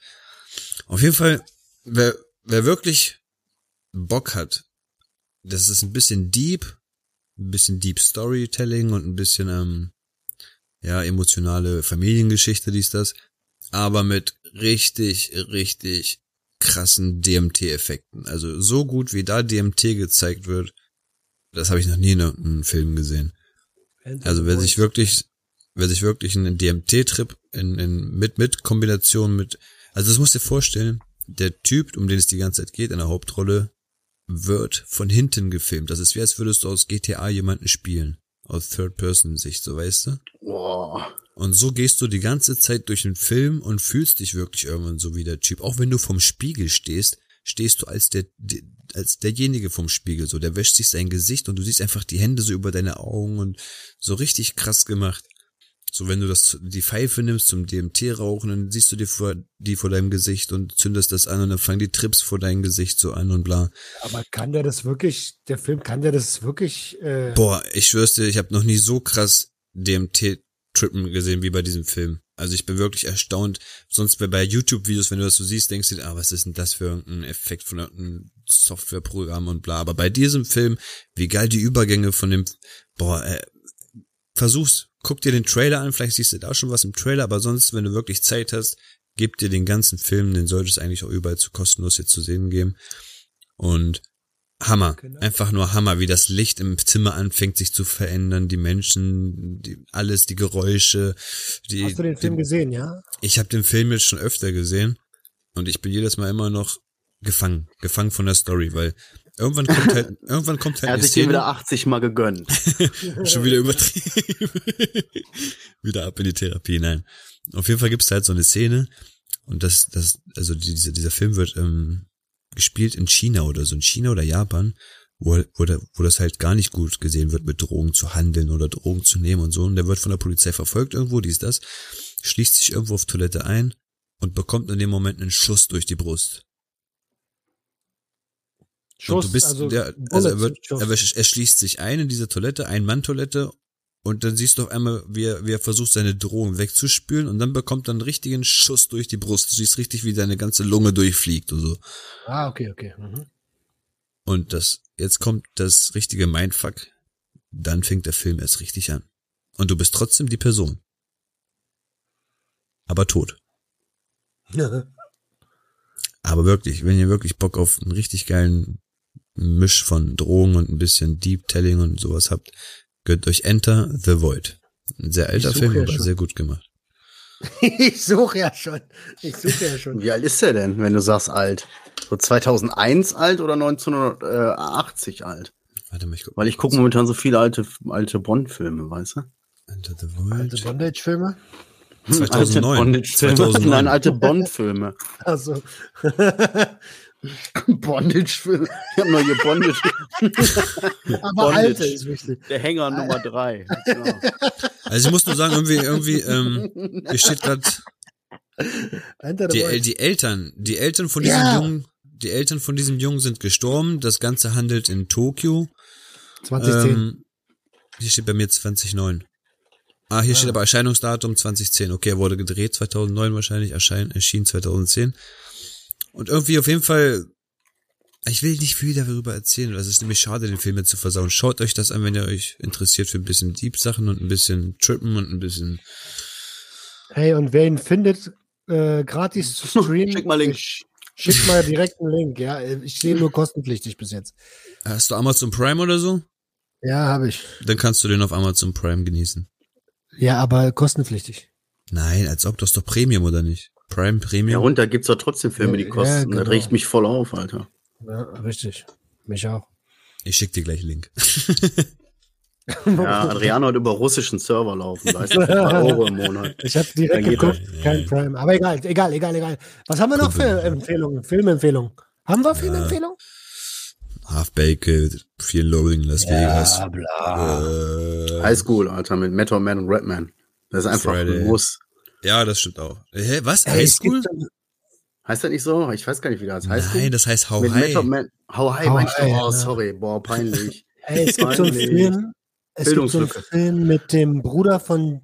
Auf jeden Fall, wer, wer wirklich Bock hat, das ist ein bisschen deep, ein bisschen Deep Storytelling und ein bisschen, ähm, ja, emotionale Familiengeschichte, dies, das, aber mit richtig, richtig krassen DMT-Effekten. Also so gut wie da DMT gezeigt wird, das habe ich noch nie in einem Film gesehen. Also wer sich wirklich, wer sich wirklich einen DMT-Trip in, in, mit, mit Kombination mit, also das musst du dir vorstellen, der Typ, um den es die ganze Zeit geht, in der Hauptrolle, wird von hinten gefilmt. Das ist wie als würdest du aus GTA jemanden spielen. Aus Third-Person-Sicht, so weißt du? Boah. Und so gehst du die ganze Zeit durch den Film und fühlst dich wirklich irgendwann so wie der Typ. Auch wenn du vom Spiegel stehst, stehst du als der, der als derjenige vom Spiegel, so, der wäscht sich sein Gesicht und du siehst einfach die Hände so über deine Augen und so richtig krass gemacht. So, wenn du das, die Pfeife nimmst zum DMT rauchen, dann siehst du die vor, die vor deinem Gesicht und zündest das an und dann fangen die Trips vor deinem Gesicht so an und bla. Aber kann der das wirklich, der Film, kann der das wirklich, äh, Boah, ich schwör's dir, ich habe noch nie so krass DMT-Trippen gesehen wie bei diesem Film. Also ich bin wirklich erstaunt. Sonst bei YouTube-Videos, wenn du das so siehst, denkst du dir, ah, was ist denn das für ein Effekt von irgendeinem Softwareprogramm und bla. Aber bei diesem Film, wie geil die Übergänge von dem, boah, äh, versuch's, guck dir den Trailer an, vielleicht siehst du da schon was im Trailer, aber sonst, wenn du wirklich Zeit hast, gib dir den ganzen Film, den sollte es eigentlich auch überall zu kostenlos jetzt zu sehen geben. Und Hammer. Genau. Einfach nur Hammer, wie das Licht im Zimmer anfängt sich zu verändern, die Menschen, die, alles, die Geräusche. Die, hast du den Film die, gesehen, ja? Ich habe den Film jetzt schon öfter gesehen und ich bin jedes Mal immer noch gefangen, gefangen von der Story, weil irgendwann kommt halt, *laughs* irgendwann kommt halt Er hat sich Szene, wieder 80 mal gegönnt. *laughs* schon wieder übertrieben, *laughs* wieder ab in die Therapie, nein. Auf jeden Fall gibt's halt so eine Szene und das, das, also dieser, dieser Film wird ähm, gespielt in China oder so, in China oder Japan, wo, wo, wo das halt gar nicht gut gesehen wird, mit Drogen zu handeln oder Drogen zu nehmen und so. Und der wird von der Polizei verfolgt irgendwo, dies, das, schließt sich irgendwo auf Toilette ein und bekommt in dem Moment einen Schuss durch die Brust. Und du bist, also, der, also er, wird, Schuss. er, er schließt sich ein in diese Toilette, Ein-Mann-Toilette, und dann siehst du auf einmal, wie er, wie er versucht, seine Drohung wegzuspülen und dann bekommt er einen richtigen Schuss durch die Brust. Du siehst richtig, wie seine ganze Lunge durchfliegt und so. Ah, okay, okay. Mhm. Und das, jetzt kommt das richtige Mindfuck. Dann fängt der Film erst richtig an. Und du bist trotzdem die Person. Aber tot. *laughs* Aber wirklich, wenn ihr wirklich Bock auf einen richtig geilen Misch von Drogen und ein bisschen Deep Telling und sowas habt, gönnt euch Enter the Void. Ein sehr alter Film, ja aber schon. sehr gut gemacht. *laughs* ich suche ja schon. Ich suche ja schon. Wie alt ist der denn, wenn du sagst alt? So 2001 alt oder 1980 alt? Warte mal, ich guck Weil ich gucke momentan so viele alte, alte Bond-Filme, weißt du? Enter the Alte Void. Bondage-Filme? 2009. Alte Bondage-Filme. 2009. *laughs* Nein, alte Bond-Filme. Also. *laughs* *laughs* Bondage-Filme. Ich habe neue Bondage. *laughs* Aber Bondage. alte ist wichtig. Der Hänger Nummer drei. Ja. *laughs* Also ich muss nur sagen, irgendwie, irgendwie, ähm, hier steht gerade, die, die Eltern, die Eltern von diesem Ja. Jungen, die Eltern von diesem Jungen sind gestorben. Das Ganze handelt in Tokio. 2010. Ähm, hier steht bei mir 2009. Ah, hier steht aber Erscheinungsdatum 2010. Okay, er wurde gedreht 2009 wahrscheinlich, erschein, erschien 2010. Und irgendwie auf jeden Fall, ich will nicht viel darüber erzählen, das ist nämlich schade, den Film jetzt zu versauen. Schaut euch das an, wenn ihr euch interessiert für ein bisschen Deep-Sachen und ein bisschen Trippen und ein bisschen, Hey, und wer ihn findet, äh, gratis zu *laughs* streamen, Schick mal Link. ich- Schick mal direkt einen Link, ja. Ich sehe nur kostenpflichtig bis jetzt. hast du Amazon Prime oder so? Ja, habe ich. Dann kannst du den auf Amazon Prime genießen. Ja, aber kostenpflichtig. Nein, als ob das doch Premium oder nicht? Prime Ja, Premium? und da gibt's doch trotzdem Filme, die Ja, kosten. genau. Das regt mich voll auf, Alter. Ja, richtig. Mich auch. Ich schick dir gleich Link. *laughs* Ja, Adriano hat über russischen Server laufen, weißt du, Euro im Monat. Ich habe direkt geguckt, kein Prime. Aber egal, egal, egal, egal. Was haben wir noch für. Empfehlungen? Filmempfehlungen? Haben wir Filmempfehlungen? Half-Baked, viel Loading Las Vegas. bla. Äh, Highschool, Alter, mit Method Man und Redman. Das ist einfach Friday. ein Muss. Ja, das stimmt auch. Hä, was? Ey, es Highschool? Heißt das nicht so? Ich weiß gar nicht, wie das heißt. Nein, das heißt How mit High. Method Man. How High, How du? High, Oh, ja. sorry. Boah, peinlich. *laughs* Ey, es gibt so einen. Film, es gibt so einen. Film mit dem Bruder von,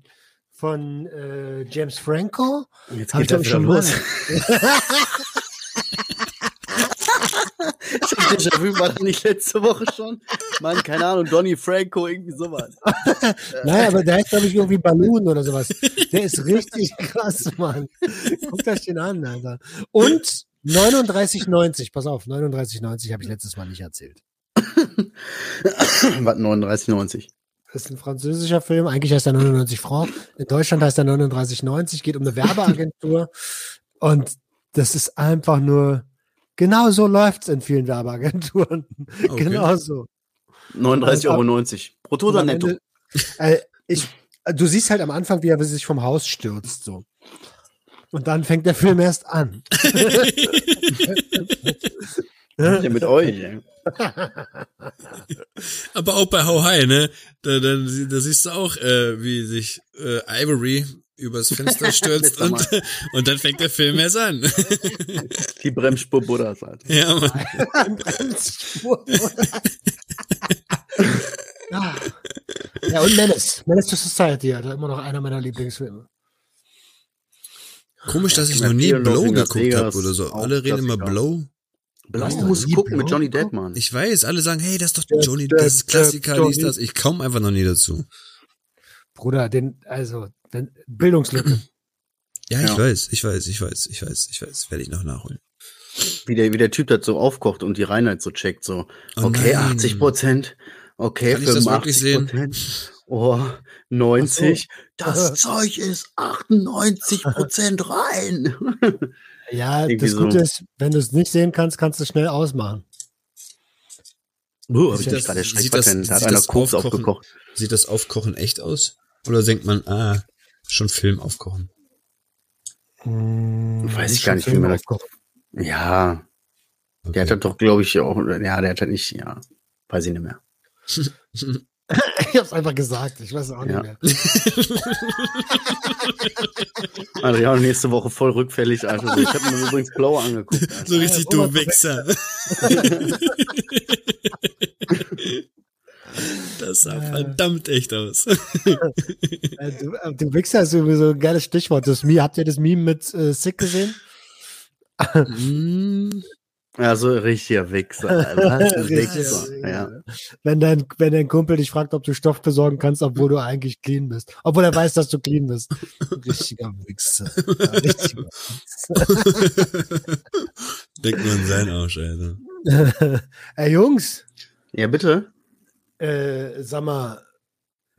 von äh, James Franco. Jetzt Hab ich geht das schon los. *laughs* *laughs* Déjà-vu war das nicht letzte Woche schon? Mann, keine Ahnung, Donny Franco, irgendwie sowas. Nein, aber der heißt, glaube ich, irgendwie Balloon oder sowas. Der ist richtig krass, Mann. Guckt euch den an, Alter. Und 39,90. Pass auf, 39,90 habe ich letztes Mal nicht erzählt. Was, 39,90? Das ist ein französischer Film. Eigentlich heißt er 99 Francs. In Deutschland heißt er 39,90. Geht um eine Werbeagentur. Und das ist einfach nur, genau so läuft's in vielen Werbeagenturen. *laughs* Okay. Genau so. 39,90 Euro. Brutto oder netto? Ende- Äh, ich, du siehst halt am Anfang, wie er sich vom Haus stürzt, so. Und dann fängt der Film erst an. *laughs* Ja, mit *laughs* euch. ey. Aber auch bei How High, ne? Da, da, da siehst du auch, äh, wie sich äh, Ivory übers *laughs* Fenster stürzt und, *laughs* und dann fängt der Film erst an. *laughs* Die Bremsspur Buddhas halt. ja, Mann. Ah. ja, und Menace. Menace to Society, Alter. Immer noch einer meiner Lieblingsfilme. Komisch, dass ich Ja, noch nie Blow geguckt habe oder so. Alle reden immer. Blow. Musst du nie gucken mit Blau Johnny? Depp, Mann. Ich weiß, alle sagen, hey, das ist doch Der- Johnny, das ist Klassiker, der dies, das. Ich komme einfach noch nie dazu. Bruder, den, also, den Bildungslücke. Ja, ich Ja. weiß, ich weiß, ich weiß, ich weiß, ich weiß, werde ich noch nachholen. Wie der, wie der Typ das so aufkocht und die Reinheit so checkt, so. Oh okay, nein. 80 Prozent. Okay, Kann ich das wirklich 85 Prozent. Oh, 90. Das Zeug ist 98 Prozent *laughs* rein. Ja, *laughs* Irgendwie das Gute so. ist, wenn du es nicht sehen kannst, kannst du es schnell ausmachen. Uh, hab Sieht ich das- nicht gerade sieht das- hat sieht einer das Aufkochen- aufgekocht. Sieht das Aufkochen echt aus? Oder denkt man, ah, schon Film aufkochen? Hm, Weiß ich gar nicht, wie Film man das-. Ja, der hat das doch, glaube ich, auch, ja, der hat das nicht, ja, weiß ich nicht mehr. *laughs* Ich hab's einfach gesagt, ich weiß auch nicht Ja. mehr. *laughs* Adriano nächste Woche voll rückfällig, Alter. So, Ich habe mir übrigens blau angeguckt. Alter. So richtig, du Wichser. *laughs* Das sah verdammt echt aus. *laughs* Äh, Du, äh, du Wichser ist sowieso ein geiles Stichwort. Das Meme, habt ihr das Meme mit äh, Sick gesehen? Hm, Ja, so richtiger Wichser. *laughs* Alter. Wichser. Ja. Wenn dein, wenn dein Kumpel dich fragt, ob du Stoff besorgen kannst, obwohl du eigentlich clean bist. Obwohl er weiß, dass du clean bist. Richtiger Wichser. Ja, richtiger *laughs* Wichser. Denkt nur an seinen Arsch, Alter. Ey, Jungs, ja, bitte. Äh, sag mal,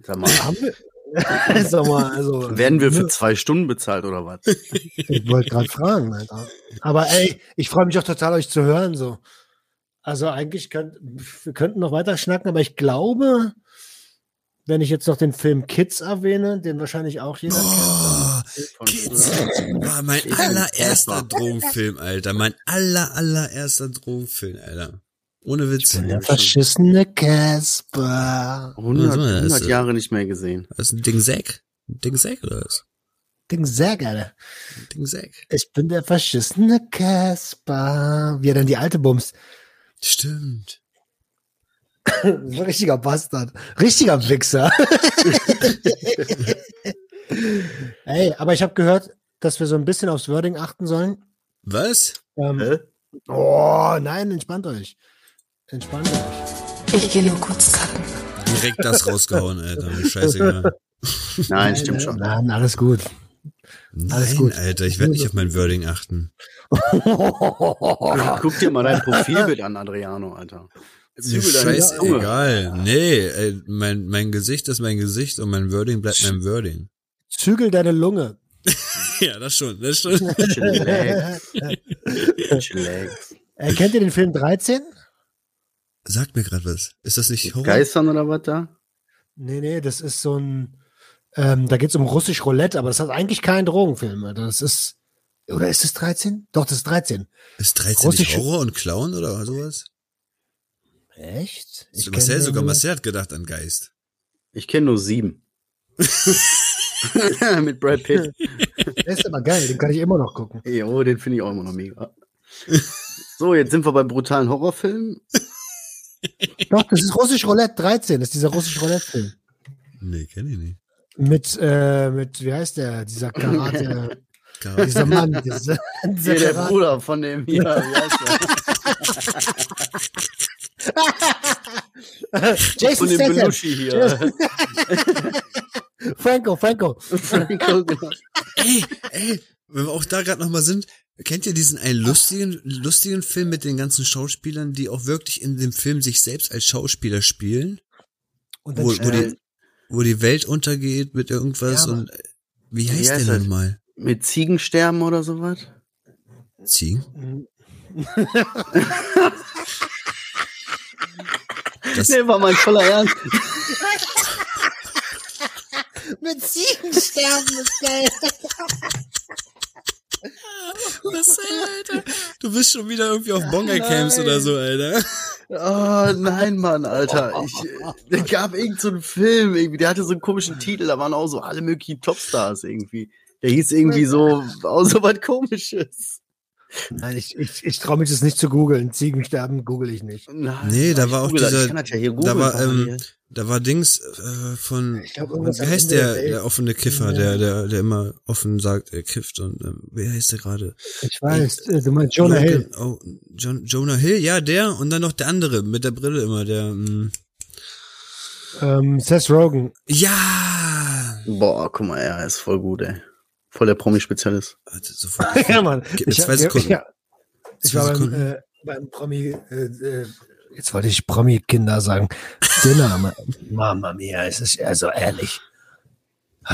Sag mal, haben wir, *laughs* sag mal, also. werden wir für zwei Stunden bezahlt oder was? *laughs* Ich wollte gerade fragen, Alter. Aber ey, ich freue mich auch total, euch zu hören, so. Also eigentlich könnt, wir könnten noch weiter schnacken, aber ich glaube, wenn ich jetzt noch den Film Kids erwähne, den wahrscheinlich auch jeder kennt. Boah, Von Kids war mein allererster Drogenfilm, Alter. Mein aller, allererster Drogenfilm, Alter. Ohne Witz. Der verschissene Casper. 100, Also, das 100 ist- Jahre nicht mehr gesehen. Das ist ein Ding Sack? Ein Ding Sack oder was? Ding geil. Ein Ding Sack. Ich bin der verschissene Casper. Wie er dann die alte Bums. Stimmt. *laughs* So ein richtiger Bastard. Richtiger Wichser. *laughs* Ey, aber ich habe gehört, dass wir so ein bisschen aufs Wording achten sollen. Was? Ähm, Hä? oh, nein, entspannt euch. Entspannt euch. Ich gehe nur kurz kacken. Direkt das rausgehauen, Alter. Scheißegal. Nein, stimmt schon. Nein, alles gut. Alles Nein, gut. Alter, ich werde nicht auf mein Wording achten. *laughs* Guck dir mal dein Profilbild an, Adriano, Alter. Scheißegal. Nee, ey, mein, mein Gesicht ist mein Gesicht und mein Wording bleibt mein Wording. Zügel deine Lunge. *laughs* Ja, das schon, das schon. Chillax. Chillax. äh, kennt ihr den Film 13? Sagt mir gerade was. Ist das nicht Horror? Geistern oder was da? Nee, nee, das ist so ein, ähm, da geht's um russisch Roulette, aber das hat eigentlich keinen Drogenfilm. Das ist, oder ist es 13? Doch, das ist 13. Ist 13 nicht Russisch- Horror und Clown oder sowas? Echt? Ich Marcel, kenn sogar den- Marcel hat gedacht an Geist. Ich kenne nur sieben. *laughs* *laughs* Mit Brad Pitt. Der ist aber geil, den kann ich immer noch gucken. Jo, den finde ich auch immer noch mega. So, jetzt sind wir bei brutalen Horrorfilmen. Doch, das ist russisch Roulette 13, das ist dieser russisch Roulette-Film. Nee, kenn ich nicht. Mit, äh, mit, wie heißt der, dieser Karate, *laughs* dieser Mann, dieser, dieser Hier, der Karate. Bruder von dem hier. Wie heißt der? *laughs* Jason Von dem Statham. Belushi hier. *laughs* Franco, Franco. Franco, genau. ey, ey, wenn wir auch da gerade nochmal sind, kennt ihr diesen einen lustigen, lustigen Film mit den ganzen Schauspielern, die auch wirklich in dem Film sich selbst als Schauspieler spielen? Und dann Wo, wo, die, wo die Welt untergeht mit irgendwas Ja, und wie heißt heißt der nochmal? Mit Ziegensterben oder sowas? Ziegen? *laughs* Das, Nee, war mein voller Ernst. *laughs* Mit Ziegensterben ist geil. *laughs* Was, Alter? Du bist schon wieder irgendwie auf Bonga-Camps oder so, Alter. Oh, nein, Mann, Alter. Ich, da gab irgend so einen Film, irgendwie, der hatte so einen komischen Titel, da waren auch so alle möglichen Topstars irgendwie. Der hieß irgendwie so, auch so was komisches. Nein, ich, ich, ich traue mich das nicht zu googeln. Ziegensterben google ich nicht. Nein, Nee, da war auch google dieser- ja Da war, ähm, da war Dings äh, von, Ich glaub, wie heißt der, der offene Kiffer, der, der, der immer offen sagt, er kifft und ähm, wer heißt der gerade? Ich weiß, äh, du meinst Jonah Hill. Oh, John, Jonah Hill, ja, der und dann noch der andere mit der Brille immer, der, mm, Ähm, Seth Rogen. ja, Boah, guck mal, er ist voll gut, ey. Voll der Promi-Spezialist. Sofort. *laughs* ja, Mann. Gib mir Ich, zwei Sekunden. Ja, ich Zwei war beim, äh, beim Promi, äh, äh, jetzt wollte ich Promi-Kinder sagen. Dinner, Ma- *laughs* Mama mia, es ist also ehrlich. *sighs*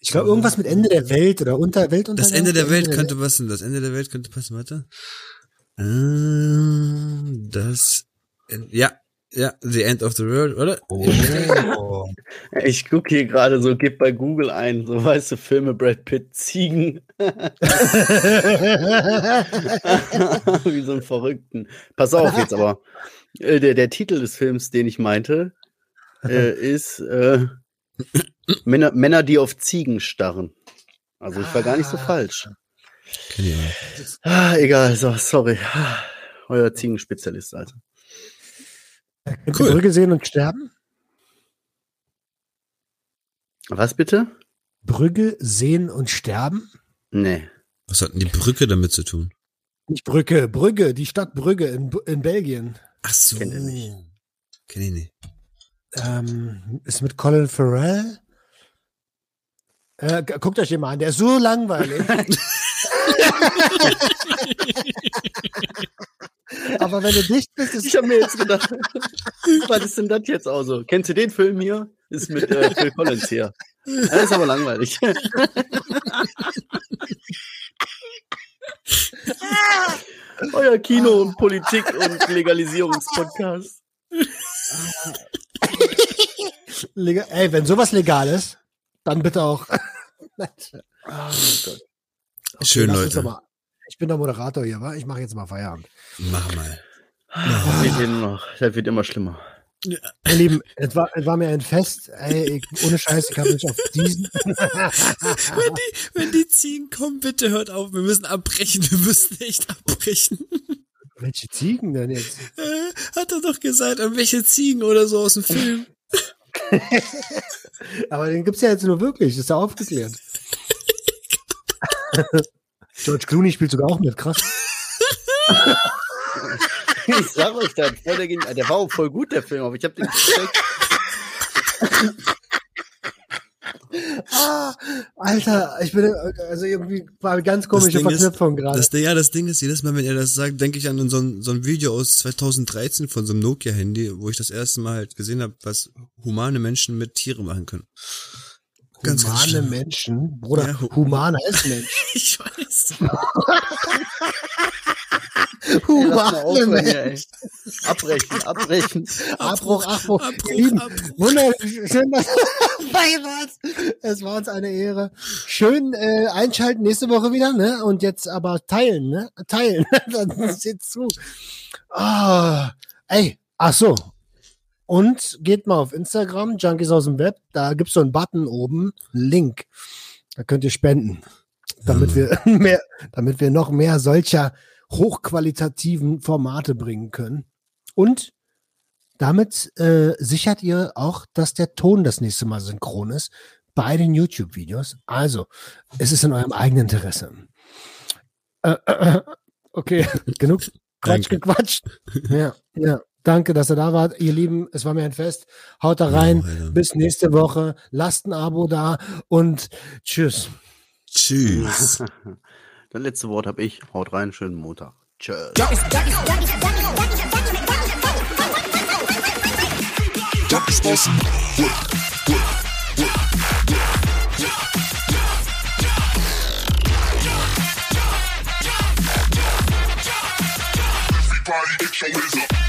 Ich glaube, irgendwas mit Ende der Welt oder unter Weltuntergang. Das Ende der Welt Ende könnte passen, das Ende der Welt könnte passen, warte. Ähm, Das, ja, ja, The End of the World, oder? Oh. *laughs* Ich guck hier gerade so, gib bei Google ein, so weißt du, Filme Brad Pitt, Ziegen, *laughs* wie so ein Verrückten. Pass auf jetzt aber. Äh, Der, der Titel des Films, den ich meinte, äh, *laughs* ist äh, Männer, Männer, die auf Ziegen starren. Also ich war gar nicht so Ah. falsch. Auch. Ah, egal, so, sorry. Ah, Euer Ziegenspezialist, also. Könnt Cool. Brügge sehen und sterben? Was bitte? Brügge sehen und sterben? Nee. Was hat denn die Brücke damit zu tun? Nicht Brücke, Brügge, die Stadt Brügge in, in Belgien. Ach so. Kennt ihr nicht. Kenn ich nicht. Ähm, ist mit Colin Farrell. Äh, guckt euch den mal an, der ist so langweilig. *laughs* Aber wenn du dicht bist, ist Ich habe mir jetzt gedacht, *laughs* was ist denn das jetzt auch so? Kennst du den Film hier? Ist mit äh, Phil Collins hier. Das ist aber langweilig. *laughs* Euer Kino- und Politik- und Legalisierungspodcast. legal. Ey, wenn sowas legal ist, dann bitte auch. *laughs* Ah, Okay, Schön, Leute. mal- Ich bin der Moderator hier, wa? Ich mache jetzt mal Feierabend. Mach mal. Das wird, noch, das wird immer schlimmer. Ihr Lieben, es war, es war mir ein Fest. Ey, ich, ohne Scheiß, ich habe mich auf diesen. *laughs* Wenn die, wenn die Ziegen kommen, bitte hört auf. Wir müssen abbrechen. Wir müssen echt abbrechen. Welche Ziegen denn jetzt? Äh, hat er doch gesagt, irgendwelche Ziegen oder so aus dem Film. *laughs* Aber den gibt's ja jetzt nur wirklich, ist ja aufgeklärt. George Clooney spielt sogar auch mit, krass. *laughs* Ich sag euch das, voll der, Gen- der war auch voll gut, der Film, aber ich habe den. *laughs* Ah, Alter, ich bin, also irgendwie war eine ganz komische Verknüpfung gerade. Das, ja, das Ding ist, jedes Mal, wenn er das sagt, denke ich an so ein, so ein Video aus 2013 von so einem Nokia-Handy, wo ich das erste Mal halt gesehen habe, was humane Menschen mit Tiere machen können. Ganz, ganz Humane schlimm. Menschen, Bruder, Ja, hu- human heißt *laughs* Mensch. Ich weiß. *laughs* Humane Mensch. Abbrechen, abbrechen. Abbruch, Abbruch. Abbruch, Lieben, Abbruch. Wunderschön, dass du *laughs* dabei warst. Es war uns eine Ehre. Schön äh, einschalten nächste Woche wieder, ne? Und jetzt aber teilen, ne? Teilen. Dann seht zu. Ah, ey, ach so. Und geht mal auf Instagram, Junkies aus dem Web. Da gibt's so einen Button oben, Link. Da könnt ihr spenden, damit wir *laughs* mehr, damit wir noch mehr solcher hochqualitativen Formate bringen können. Und damit äh, sichert ihr auch, dass der Ton das nächste Mal synchron ist bei den YouTube-Videos. Also, es ist in eurem eigenen Interesse. Äh, äh, äh, okay, *laughs* genug Quatsch gequatscht. Ja, ja. Danke, dass ihr da wart. Ihr Lieben, es war mir ein Fest. Haut da rein. Oh. Bis nächste Woche. Lasst ein Abo da und tschüss. Tschüss. *laughs* Das letzte Wort habe ich. Haut rein, schönen Montag. Tschüss. Everybody get your hands up.